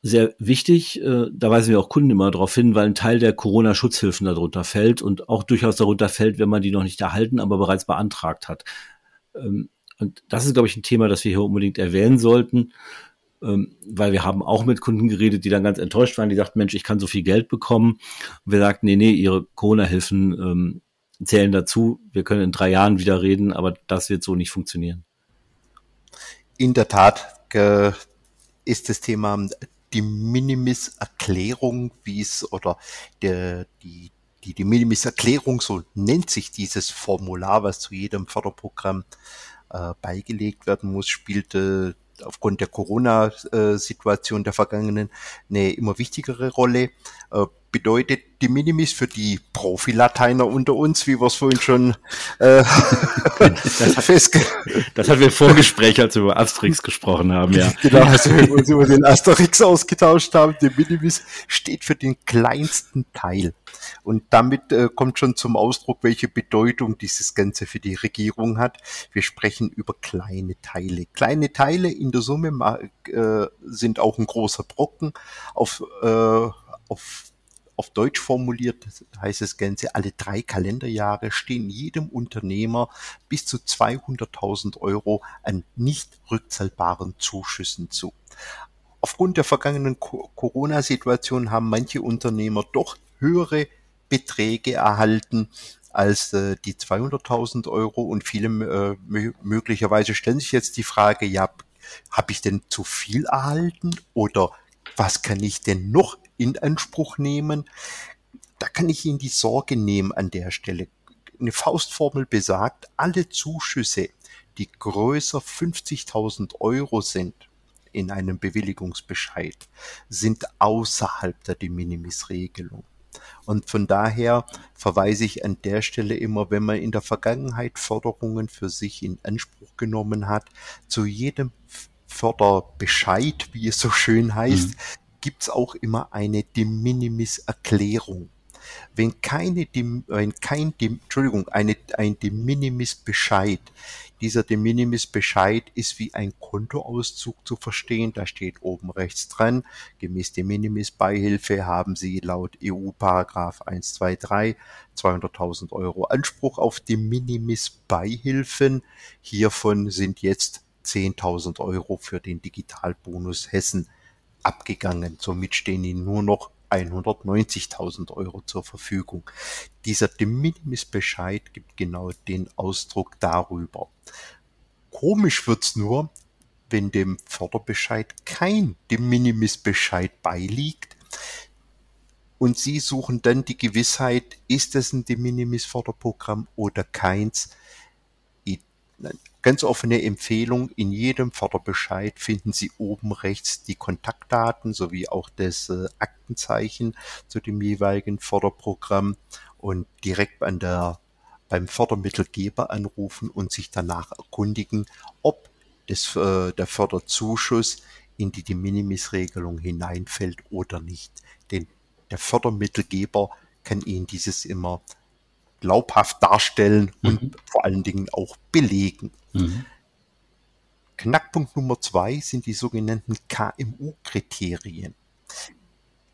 S2: sehr wichtig. Äh, da weisen wir auch Kunden immer darauf hin, weil ein Teil der Corona-Schutzhilfen darunter fällt und auch durchaus darunter fällt, wenn man die noch nicht erhalten, aber bereits beantragt hat. Ähm, und das ist, glaube ich, ein Thema, das wir hier unbedingt erwähnen sollten, ähm, weil wir haben auch mit Kunden geredet, die dann ganz enttäuscht waren, die sagten, Mensch, ich kann so viel Geld bekommen. Und wir sagten, nee, nee, ihre Corona-Hilfen ähm, zählen dazu. Wir können in drei Jahren wieder reden, aber das wird so nicht funktionieren.
S4: In der Tat ist das Thema die Minimis-Erklärung, wie es oder der, die, die, die Minimis-Erklärung, so nennt sich dieses Formular, was zu jedem Förderprogramm äh, beigelegt werden muss, spielte aufgrund der Corona-Situation der vergangenen eine immer wichtigere Rolle. Äh, bedeutet die Minimis für die Profilateiner unter uns, wie wir es vorhin schon äh,
S2: das, hat, das hatten wir im Vorgespräch, als wir über Asterix gesprochen haben, ja.
S4: Genau, also wir uns über den Asterix ausgetauscht haben. Die Minimis steht für den kleinsten Teil. Und damit äh, kommt schon zum Ausdruck, welche Bedeutung dieses Ganze für die Regierung hat. Wir sprechen über kleine Teile. Kleine Teile in der Summe äh, sind auch ein großer Brocken auf, äh, auf auf Deutsch formuliert heißt das Ganze, alle drei Kalenderjahre stehen jedem Unternehmer bis zu 200.000 Euro an nicht rückzahlbaren Zuschüssen zu. Aufgrund der vergangenen Corona-Situation haben manche Unternehmer doch höhere Beträge erhalten als äh, die 200.000 Euro und viele äh, möglicherweise stellen sich jetzt die Frage, ja, habe ich denn zu viel erhalten oder was kann ich denn noch in Anspruch nehmen. Da kann ich Ihnen die Sorge nehmen an der Stelle. Eine Faustformel besagt, alle Zuschüsse, die größer 50.000 Euro sind in einem Bewilligungsbescheid, sind außerhalb der De Minimis-Regelung. Und von daher verweise ich an der Stelle immer, wenn man in der Vergangenheit Förderungen für sich in Anspruch genommen hat, zu jedem Förderbescheid, wie es so schön heißt, mhm gibt's auch immer eine De minimis Erklärung. Wenn keine, wenn kein, Entschuldigung, eine, ein De minimis Bescheid, dieser De minimis Bescheid ist wie ein Kontoauszug zu verstehen. Da steht oben rechts dran, gemäß De minimis Beihilfe haben Sie laut EU Paragraph 123 200.000 Euro Anspruch auf De minimis Beihilfen. Hiervon sind jetzt 10.000 Euro für den Digitalbonus Hessen abgegangen. Somit stehen ihnen nur noch 190.000 Euro zur Verfügung. Dieser De Minimis Bescheid gibt genau den Ausdruck darüber. Komisch wird's nur, wenn dem Förderbescheid kein De Minimis Bescheid beiliegt und Sie suchen dann die Gewissheit, ist es ein De Minimis Förderprogramm oder keins. Ganz offene Empfehlung, in jedem Förderbescheid finden Sie oben rechts die Kontaktdaten sowie auch das äh, Aktenzeichen zu dem jeweiligen Förderprogramm und direkt an der, beim Fördermittelgeber anrufen und sich danach erkundigen, ob das, äh, der Förderzuschuss in die De Minimis-Regelung hineinfällt oder nicht. Denn der Fördermittelgeber kann Ihnen dieses immer glaubhaft darstellen und mhm. vor allen Dingen auch belegen. Mhm. Knackpunkt Nummer zwei sind die sogenannten KMU-Kriterien.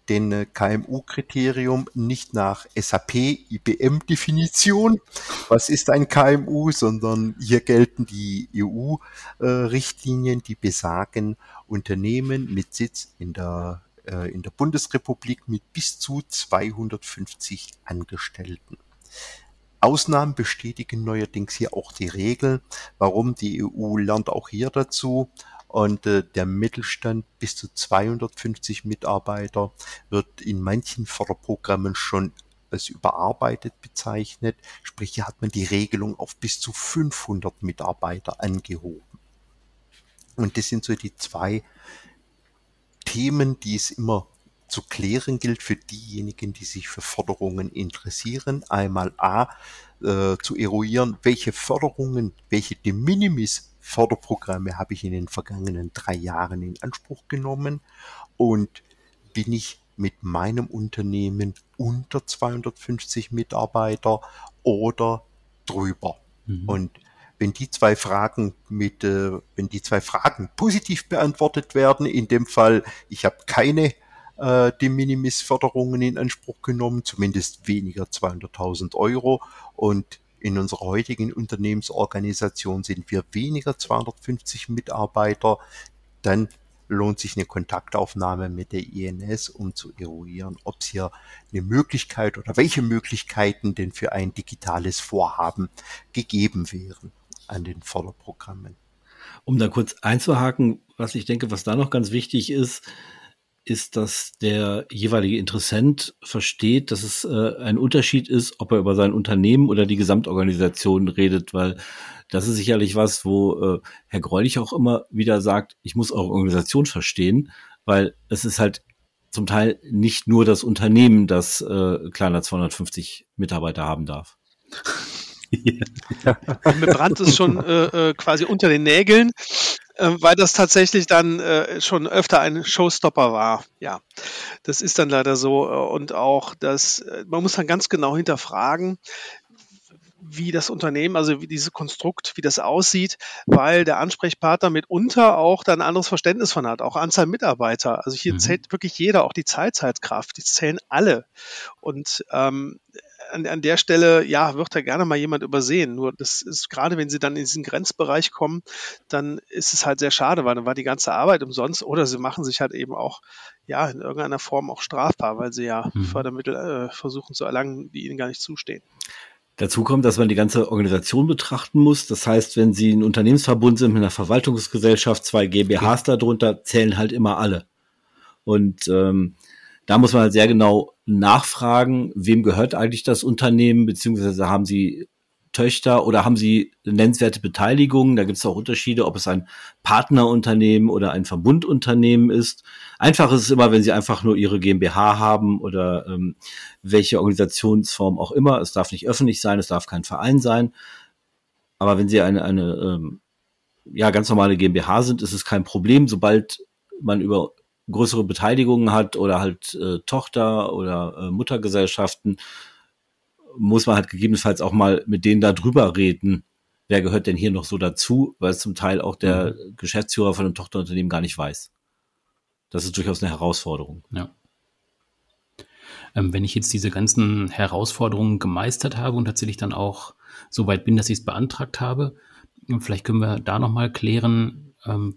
S4: Den äh, KMU-Kriterium nicht nach SAP-IBM-Definition, was ist ein KMU, sondern hier gelten die EU-Richtlinien, die besagen, Unternehmen mit Sitz in der, äh, in der Bundesrepublik mit bis zu 250 Angestellten. Ausnahmen bestätigen neuerdings hier auch die Regel. Warum? Die EU lernt auch hier dazu. Und äh, der Mittelstand bis zu 250 Mitarbeiter wird in manchen Förderprogrammen schon als überarbeitet bezeichnet. Sprich, hier hat man die Regelung auf bis zu 500 Mitarbeiter angehoben. Und das sind so die zwei Themen, die es immer zu klären gilt für diejenigen, die sich für Förderungen interessieren. Einmal A, äh, zu eruieren, welche Förderungen, welche De Minimis Förderprogramme habe ich in den vergangenen drei Jahren in Anspruch genommen und bin ich mit meinem Unternehmen unter 250 Mitarbeiter oder drüber. Mhm. Und wenn die zwei Fragen mit, äh, wenn die zwei Fragen positiv beantwortet werden, in dem Fall, ich habe keine äh, De Minimis-Förderungen in Anspruch genommen, zumindest weniger 200.000 Euro und in unserer heutigen Unternehmensorganisation sind wir weniger 250 Mitarbeiter, dann lohnt sich eine Kontaktaufnahme mit der INS, um zu eruieren, ob es hier eine Möglichkeit oder welche Möglichkeiten denn für ein digitales Vorhaben gegeben wären an den Förderprogrammen.
S2: Um da kurz einzuhaken, was ich denke, was da noch ganz wichtig ist, ist, dass der jeweilige Interessent versteht, dass es äh, ein Unterschied ist, ob er über sein Unternehmen oder die Gesamtorganisation redet, weil das ist sicherlich was, wo äh, Herr Greulich auch immer wieder sagt, ich muss eure Organisation verstehen, weil es ist halt zum Teil nicht nur das Unternehmen, das äh, kleiner 250 Mitarbeiter haben darf. [laughs]
S3: Ja. Mir brannt es schon äh, äh, quasi unter den Nägeln, äh, weil das tatsächlich dann äh, schon öfter ein Showstopper war. Ja, das ist dann leider so. Äh, und auch das, äh, man muss dann ganz genau hinterfragen, wie das Unternehmen, also wie dieses Konstrukt, wie das aussieht, weil der Ansprechpartner mitunter auch da ein anderes Verständnis von hat, auch Anzahl Mitarbeiter. Also hier mhm. zählt wirklich jeder, auch die Zeitzeitkraft, die zählen alle. Und ähm, an, an der Stelle, ja, wird da gerne mal jemand übersehen. Nur das ist gerade, wenn sie dann in diesen Grenzbereich kommen, dann ist es halt sehr schade, weil dann war die ganze Arbeit umsonst oder sie machen sich halt eben auch, ja, in irgendeiner Form auch strafbar, weil sie ja mhm. Fördermittel äh, versuchen zu erlangen, die ihnen gar nicht zustehen.
S2: Dazu kommt, dass man die ganze Organisation betrachten muss. Das heißt, wenn Sie ein Unternehmensverbund sind mit einer Verwaltungsgesellschaft, zwei GmbHs darunter, zählen halt immer alle. Und ähm, da muss man halt sehr genau nachfragen, wem gehört eigentlich das Unternehmen, beziehungsweise haben Sie Töchter oder haben Sie nennenswerte Beteiligungen? Da gibt es auch Unterschiede, ob es ein Partnerunternehmen oder ein Verbundunternehmen ist. Einfach ist es immer, wenn Sie einfach nur Ihre GmbH haben oder ähm, welche Organisationsform auch immer. Es darf nicht öffentlich sein, es darf kein Verein sein. Aber wenn Sie eine, eine ähm, ja, ganz normale GmbH sind, ist es kein Problem. Sobald man über größere Beteiligungen hat oder halt äh, Tochter- oder äh, Muttergesellschaften, muss man halt gegebenenfalls auch mal mit denen da drüber reden. Wer gehört denn hier noch so dazu, weil es zum Teil auch der mhm. Geschäftsführer von einem Tochterunternehmen gar nicht weiß. Das ist durchaus eine Herausforderung.
S1: Ja. Ähm, wenn ich jetzt diese ganzen Herausforderungen gemeistert habe und tatsächlich dann auch so weit bin, dass ich es beantragt habe, vielleicht können wir da nochmal klären,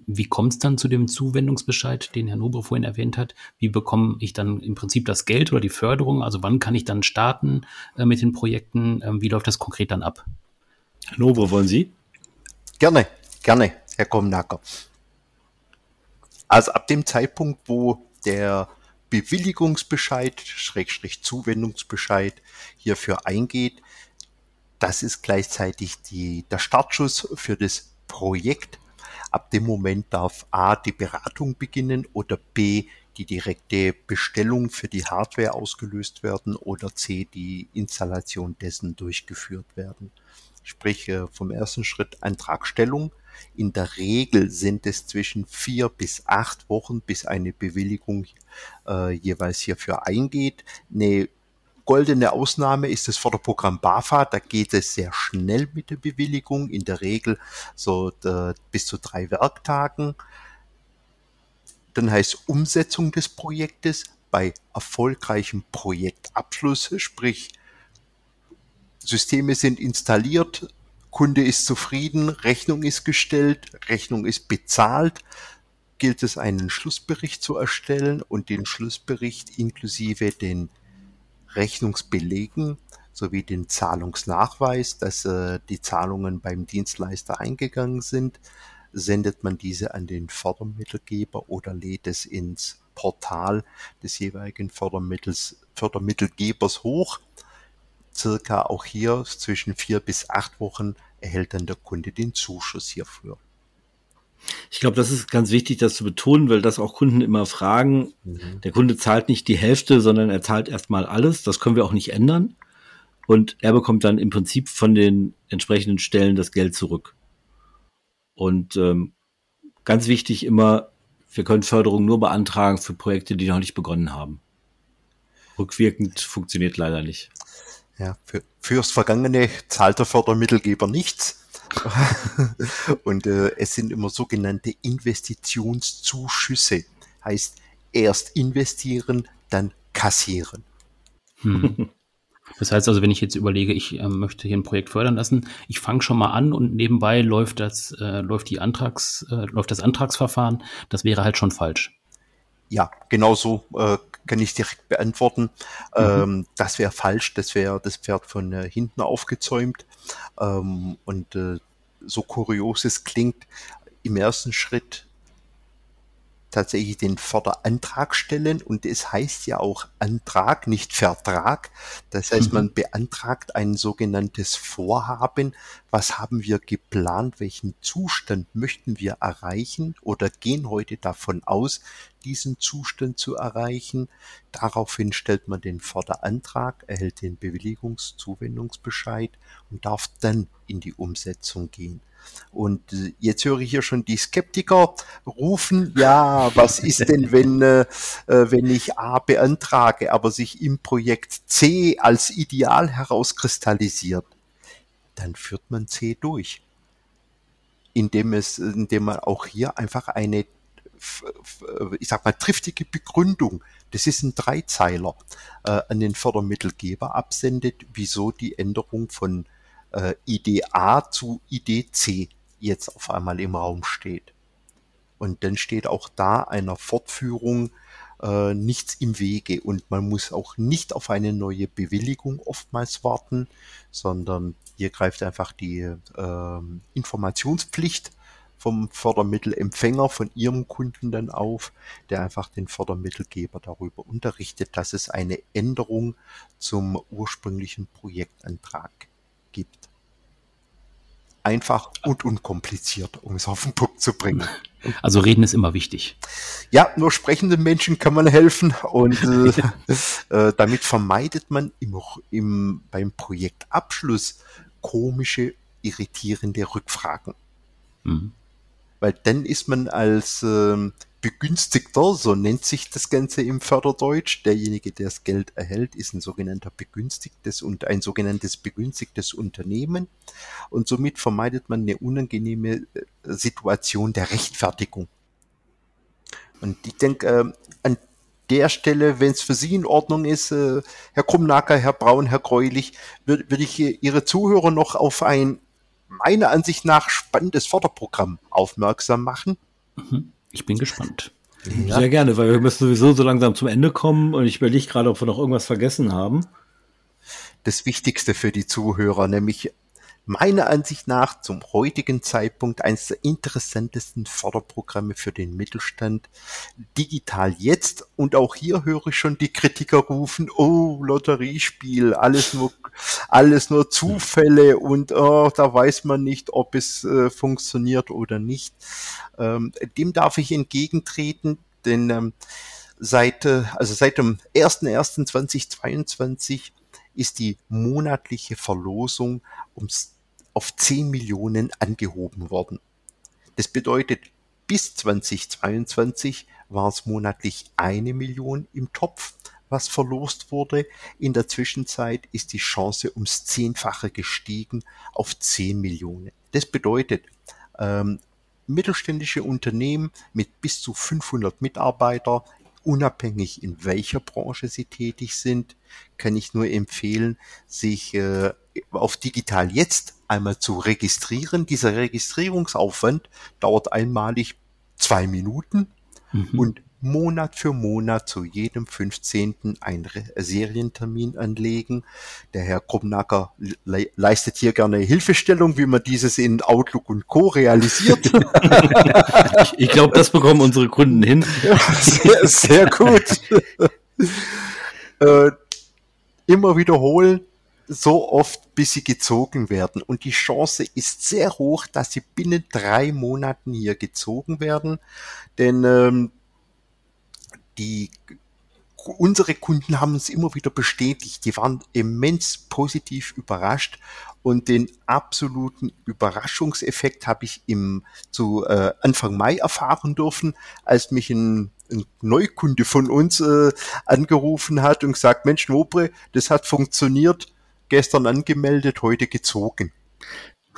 S1: wie kommt es dann zu dem Zuwendungsbescheid, den Herr Nobre vorhin erwähnt hat? Wie bekomme ich dann im Prinzip das Geld oder die Förderung? Also wann kann ich dann starten äh, mit den Projekten? Ähm, wie läuft das konkret dann ab?
S2: Herr Nobre, wollen Sie?
S4: Gerne, gerne, Herr Komnacker. Also ab dem Zeitpunkt, wo der Bewilligungsbescheid, Schrägstrich Zuwendungsbescheid hierfür eingeht, das ist gleichzeitig die, der Startschuss für das Projekt Ab dem Moment darf A die Beratung beginnen oder B die direkte Bestellung für die Hardware ausgelöst werden oder C die Installation dessen durchgeführt werden. Sprich äh, vom ersten Schritt Antragstellung. In der Regel sind es zwischen vier bis acht Wochen, bis eine Bewilligung äh, jeweils hierfür eingeht. Eine goldene Ausnahme ist das Förderprogramm BAFA. Da geht es sehr schnell mit der Bewilligung, in der Regel so der, bis zu drei Werktagen. Dann heißt Umsetzung des Projektes bei erfolgreichem Projektabschluss, sprich Systeme sind installiert, Kunde ist zufrieden, Rechnung ist gestellt, Rechnung ist bezahlt, gilt es einen Schlussbericht zu erstellen und den Schlussbericht inklusive den Rechnungsbelegen sowie den Zahlungsnachweis, dass äh, die Zahlungen beim Dienstleister eingegangen sind, sendet man diese an den Fördermittelgeber oder lädt es ins Portal des jeweiligen Fördermittels, Fördermittelgebers hoch. Circa auch hier zwischen vier bis acht Wochen erhält dann der Kunde den Zuschuss hierfür.
S2: Ich glaube, das ist ganz wichtig, das zu betonen, weil das auch Kunden immer fragen. Mhm. Der Kunde zahlt nicht die Hälfte, sondern er zahlt erstmal alles. Das können wir auch nicht ändern. Und er bekommt dann im Prinzip von den entsprechenden Stellen das Geld zurück. Und ähm, ganz wichtig immer, wir können Förderung nur beantragen für Projekte, die noch nicht begonnen haben. Rückwirkend funktioniert leider nicht.
S4: Ja, für, fürs Vergangene zahlt der Fördermittelgeber nichts. [laughs] und äh, es sind immer sogenannte Investitionszuschüsse. Heißt, erst investieren, dann kassieren.
S1: Hm. Das heißt also, wenn ich jetzt überlege, ich äh, möchte hier ein Projekt fördern lassen, ich fange schon mal an und nebenbei läuft das, äh, läuft die Antrags, äh, läuft das Antragsverfahren. Das wäre halt schon falsch.
S4: Ja, genau so äh, kann ich direkt beantworten. Mhm. Ähm, das wäre falsch, das wäre das Pferd von äh, hinten aufgezäumt. Ähm, und äh, so kurios es klingt, im ersten Schritt tatsächlich den Förderantrag stellen und es heißt ja auch Antrag, nicht Vertrag. Das heißt, mhm. man beantragt ein sogenanntes Vorhaben. Was haben wir geplant? Welchen Zustand möchten wir erreichen oder gehen heute davon aus, diesen Zustand zu erreichen? Daraufhin stellt man den Förderantrag, erhält den Bewilligungszuwendungsbescheid und darf dann in die Umsetzung gehen. Und äh, jetzt höre ich hier schon die Skeptiker rufen, ja, was ist denn, wenn, äh, äh, wenn ich A beantrage, aber sich im Projekt C als Ideal herauskristallisiert? Dann führt man C durch. Indem es, indem man auch hier einfach eine, ich sag mal, triftige Begründung, das ist ein Dreizeiler, äh, an den Fördermittelgeber absendet, wieso die Änderung von äh, A zu Idee C jetzt auf einmal im Raum steht. Und dann steht auch da einer Fortführung äh, nichts im Wege und man muss auch nicht auf eine neue Bewilligung oftmals warten, sondern hier greift einfach die äh, Informationspflicht vom Fördermittelempfänger, von ihrem Kunden dann auf, der einfach den Fördermittelgeber darüber unterrichtet, dass es eine Änderung zum ursprünglichen Projektantrag gibt. Einfach und unkompliziert, um es auf den Punkt zu bringen. [laughs]
S1: Also reden ist immer wichtig.
S4: Ja, nur sprechenden Menschen kann man helfen und äh, [laughs] äh, damit vermeidet man im, im, beim Projektabschluss komische, irritierende Rückfragen. Mhm. Weil dann ist man als ähm, Begünstigter, so nennt sich das Ganze im Förderdeutsch. Derjenige, der das Geld erhält, ist ein sogenannter begünstigtes und ein sogenanntes begünstigtes Unternehmen. Und somit vermeidet man eine unangenehme äh, Situation der Rechtfertigung. Und ich denke, äh, an der Stelle, wenn es für Sie in Ordnung ist, äh, Herr Krumnacker, Herr Braun, Herr Greulich, würde würd ich Ihre Zuhörer noch auf ein meiner Ansicht nach spannendes Förderprogramm aufmerksam machen.
S1: Mhm ich bin gespannt.
S2: Ja. Sehr gerne, weil wir müssen sowieso so langsam zum Ende kommen und ich überlege gerade, ob wir noch irgendwas vergessen haben.
S4: Das Wichtigste für die Zuhörer, nämlich meiner Ansicht nach zum heutigen Zeitpunkt eines der interessantesten Förderprogramme für den Mittelstand. Digital jetzt. Und auch hier höre ich schon die Kritiker rufen, oh, Lotteriespiel, alles nur, alles nur Zufälle und oh, da weiß man nicht, ob es äh, funktioniert oder nicht. Ähm, dem darf ich entgegentreten, denn ähm, seit, äh, also seit dem 01.01.2022 ist die monatliche Verlosung ums auf 10 Millionen angehoben worden. Das bedeutet, bis 2022 war es monatlich eine Million im Topf, was verlost wurde. In der Zwischenzeit ist die Chance ums Zehnfache gestiegen auf 10 Millionen. Das bedeutet, ähm, mittelständische Unternehmen mit bis zu 500 Mitarbeiter, unabhängig in welcher Branche sie tätig sind, kann ich nur empfehlen, sich äh, auf Digital Jetzt einmal zu registrieren. Dieser Registrierungsaufwand dauert einmalig zwei Minuten mhm. und Monat für Monat zu jedem 15. einen Serientermin anlegen. Der Herr Krumnacker le leistet hier gerne Hilfestellung, wie man dieses in Outlook und Co. realisiert.
S2: ich, [laughs] ich glaube, das bekommen unsere Kunden hin. [laughs]
S4: sehr, sehr gut. [laughs] äh, immer wiederholen, so oft, bis sie gezogen werden. Und die Chance ist sehr hoch, dass sie binnen drei Monaten hier gezogen werden. Denn ähm, die unsere Kunden haben uns immer wieder bestätigt, die waren immens positiv überrascht und den absoluten Überraschungseffekt habe ich im zu äh, Anfang Mai erfahren dürfen, als mich ein, ein Neukunde von uns äh, angerufen hat und gesagt, Mensch, Nobre, das hat funktioniert gestern angemeldet, heute gezogen.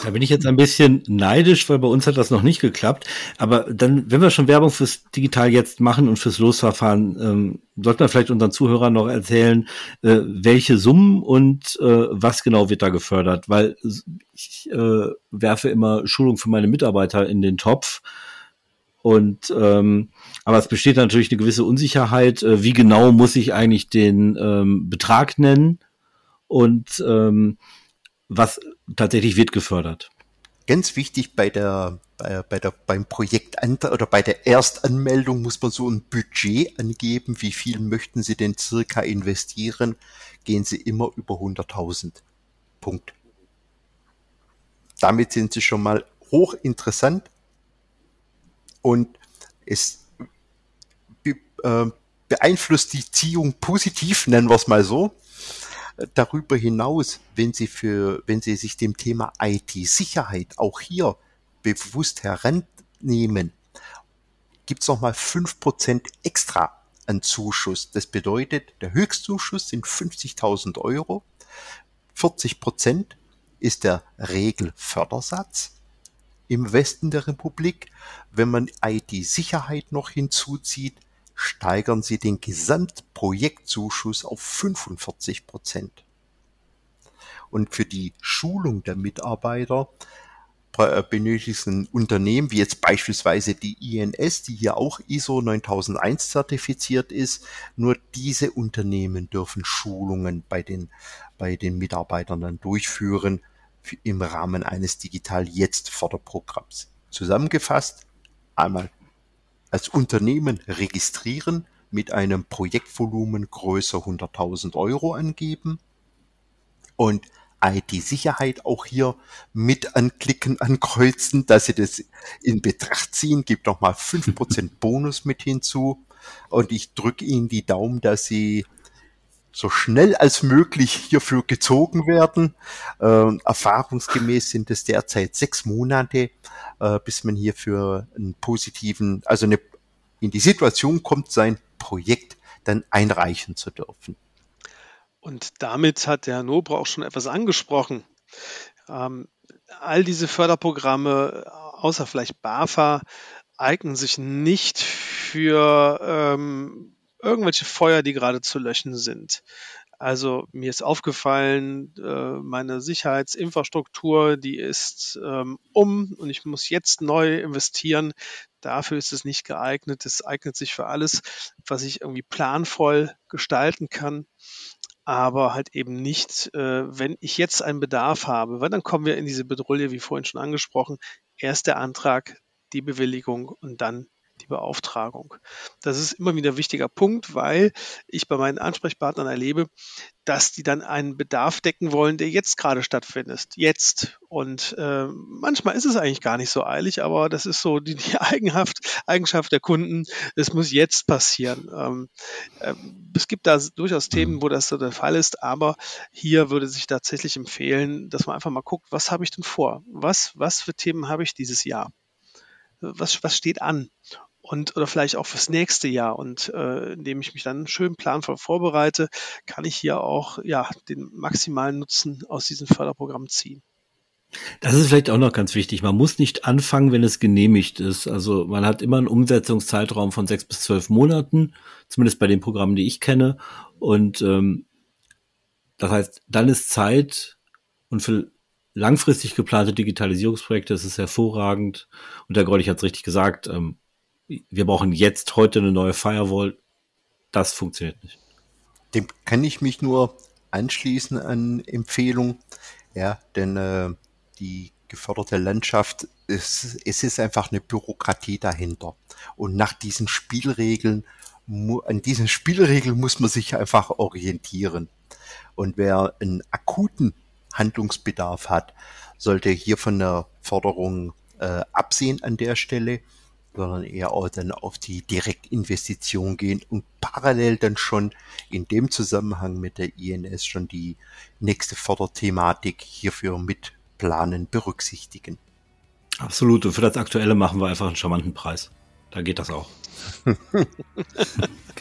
S2: Da bin ich jetzt ein bisschen neidisch, weil bei uns hat das noch nicht geklappt. Aber dann, wenn wir schon Werbung fürs Digital jetzt machen und fürs Losverfahren, ähm, sollten wir vielleicht unseren Zuhörern noch erzählen, äh, welche Summen und äh, was genau wird da gefördert. Weil ich äh, werfe immer Schulung für meine Mitarbeiter in den Topf. Und ähm, aber es besteht natürlich eine gewisse Unsicherheit. Äh, wie genau muss ich eigentlich den ähm, Betrag nennen? Und ähm, was tatsächlich wird gefördert.
S4: Ganz wichtig bei der, bei, bei der, beim Projekt oder bei der Erstanmeldung muss man so ein Budget angeben. Wie viel möchten Sie denn circa investieren? Gehen Sie immer über 100.000. Punkt. Damit sind Sie schon mal hochinteressant und es äh, beeinflusst die Ziehung positiv, nennen wir es mal so darüber hinaus, wenn Sie für, wenn Sie sich dem Thema IT-Sicherheit auch hier bewusst herannehmen, gibt es nochmal Prozent extra an Zuschuss. Das bedeutet, der Höchstzuschuss sind 50.000 Euro. 40 Prozent ist der Regelfördersatz im Westen der Republik. Wenn man IT-Sicherheit noch hinzuzieht, steigern sie den Gesamtprojektzuschuss auf 45 Prozent. Und für die Schulung der Mitarbeiter äh, benötigen Unternehmen, wie jetzt beispielsweise die INS, die hier auch ISO 9001 zertifiziert ist, nur diese Unternehmen dürfen Schulungen bei den, bei den Mitarbeitern dann durchführen im Rahmen eines Digital Jetzt Förderprogramms. Zusammengefasst, einmal als Unternehmen registrieren, mit einem Projektvolumen größer 100.000 Euro angeben und IT-Sicherheit auch hier mit anklicken, ankreuzen, dass Sie das in Betracht ziehen, gibt nochmal 5% [laughs] Bonus mit hinzu. Und ich drücke Ihnen die Daumen, dass Sie so schnell als möglich hierfür gezogen werden. Äh, erfahrungsgemäß sind es derzeit sechs Monate, äh, bis man hierfür einen positiven, also eine, in die Situation kommt, sein Projekt dann einreichen zu dürfen.
S3: Und damit hat der Herr Nobre auch schon etwas angesprochen. Ähm, all diese Förderprogramme, außer vielleicht BAFA, eignen sich nicht für ähm, irgendwelche Feuer, die gerade zu löschen sind. Also mir ist aufgefallen, äh, meine Sicherheitsinfrastruktur, die ist ähm, um und ich muss jetzt neu investieren. Dafür ist es nicht geeignet. Es eignet sich für alles, was ich irgendwie planvoll gestalten kann aber halt eben nicht, äh, wenn ich jetzt einen Bedarf habe, weil dann kommen wir in diese Bedrulle, wie vorhin schon angesprochen, erst der Antrag, die Bewilligung und dann die Beauftragung. Das ist immer wieder ein wichtiger Punkt, weil ich bei meinen Ansprechpartnern erlebe, dass die dann einen Bedarf decken wollen, der jetzt gerade stattfindet. Jetzt. Und äh, manchmal ist es eigentlich gar nicht so eilig, aber das ist so die, die [laughs] Eigenschaft, Eigenschaft der Kunden. Es muss jetzt passieren. Ähm, äh, es gibt da durchaus Themen, wo das so der Fall ist, aber hier würde sich tatsächlich empfehlen, dass man einfach mal guckt, was habe ich denn vor? Was, was für Themen habe ich dieses Jahr? Was, was steht an? Und oder vielleicht auch fürs nächste Jahr. Und äh, indem ich mich dann schön planvoll vorbereite, kann ich hier auch ja den maximalen Nutzen aus diesem Förderprogramm ziehen.
S2: Das ist vielleicht auch noch ganz wichtig. Man muss nicht anfangen, wenn es genehmigt ist. Also man hat immer einen Umsetzungszeitraum von sechs bis zwölf Monaten, zumindest bei den Programmen, die ich kenne. Und ähm, das heißt, dann ist Zeit und für langfristig geplante Digitalisierungsprojekte ist es hervorragend. Und der Greulich hat es richtig gesagt, ähm, wir brauchen jetzt heute eine neue Firewall. Das funktioniert nicht.
S4: Dem kann ich mich nur anschließen an Empfehlung. Ja, denn äh, die geförderte Landschaft, es, es ist einfach eine Bürokratie dahinter. Und nach diesen Spielregeln, an diesen Spielregeln muss man sich einfach orientieren. Und wer einen akuten Handlungsbedarf hat, sollte hier von der Förderung äh, absehen an der Stelle sondern eher auch dann auf die Direktinvestition gehen und parallel dann schon in dem Zusammenhang mit der INS schon die nächste Förderthematik hierfür mit planen, berücksichtigen.
S2: Absolut. Und für das Aktuelle machen wir einfach einen charmanten Preis. Da geht das auch. [laughs]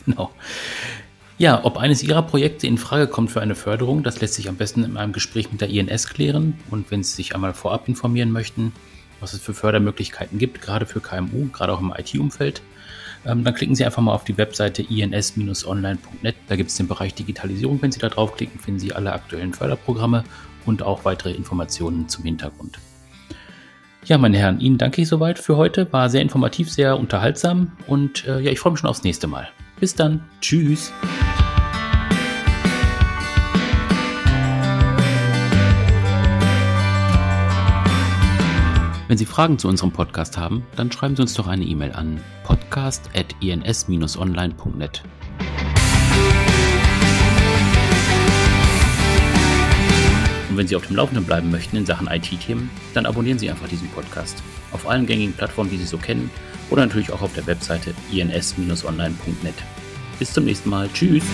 S1: genau. Ja, ob eines Ihrer Projekte in Frage kommt für eine Förderung, das lässt sich am besten in einem Gespräch mit der INS klären. Und wenn Sie sich einmal vorab informieren möchten, was es für Fördermöglichkeiten gibt, gerade für KMU, gerade auch im IT-Umfeld, ähm, dann klicken Sie einfach mal auf die Webseite ins-online.net. Da gibt es den Bereich Digitalisierung. Wenn Sie da draufklicken, finden Sie alle aktuellen Förderprogramme und auch weitere Informationen zum Hintergrund. Ja, meine Herren, Ihnen danke ich soweit für heute. War sehr informativ, sehr unterhaltsam und äh, ja, ich freue mich schon aufs nächste Mal. Bis dann. Tschüss. Wenn Sie Fragen zu unserem Podcast haben, dann schreiben Sie uns doch eine E-Mail an podcast.ins-online.net. Und wenn Sie auf dem Laufenden bleiben möchten in Sachen IT-Themen, dann abonnieren Sie einfach diesen Podcast auf allen gängigen Plattformen, die Sie so kennen oder natürlich auch auf der Webseite ins-online.net. Bis zum nächsten Mal. Tschüss.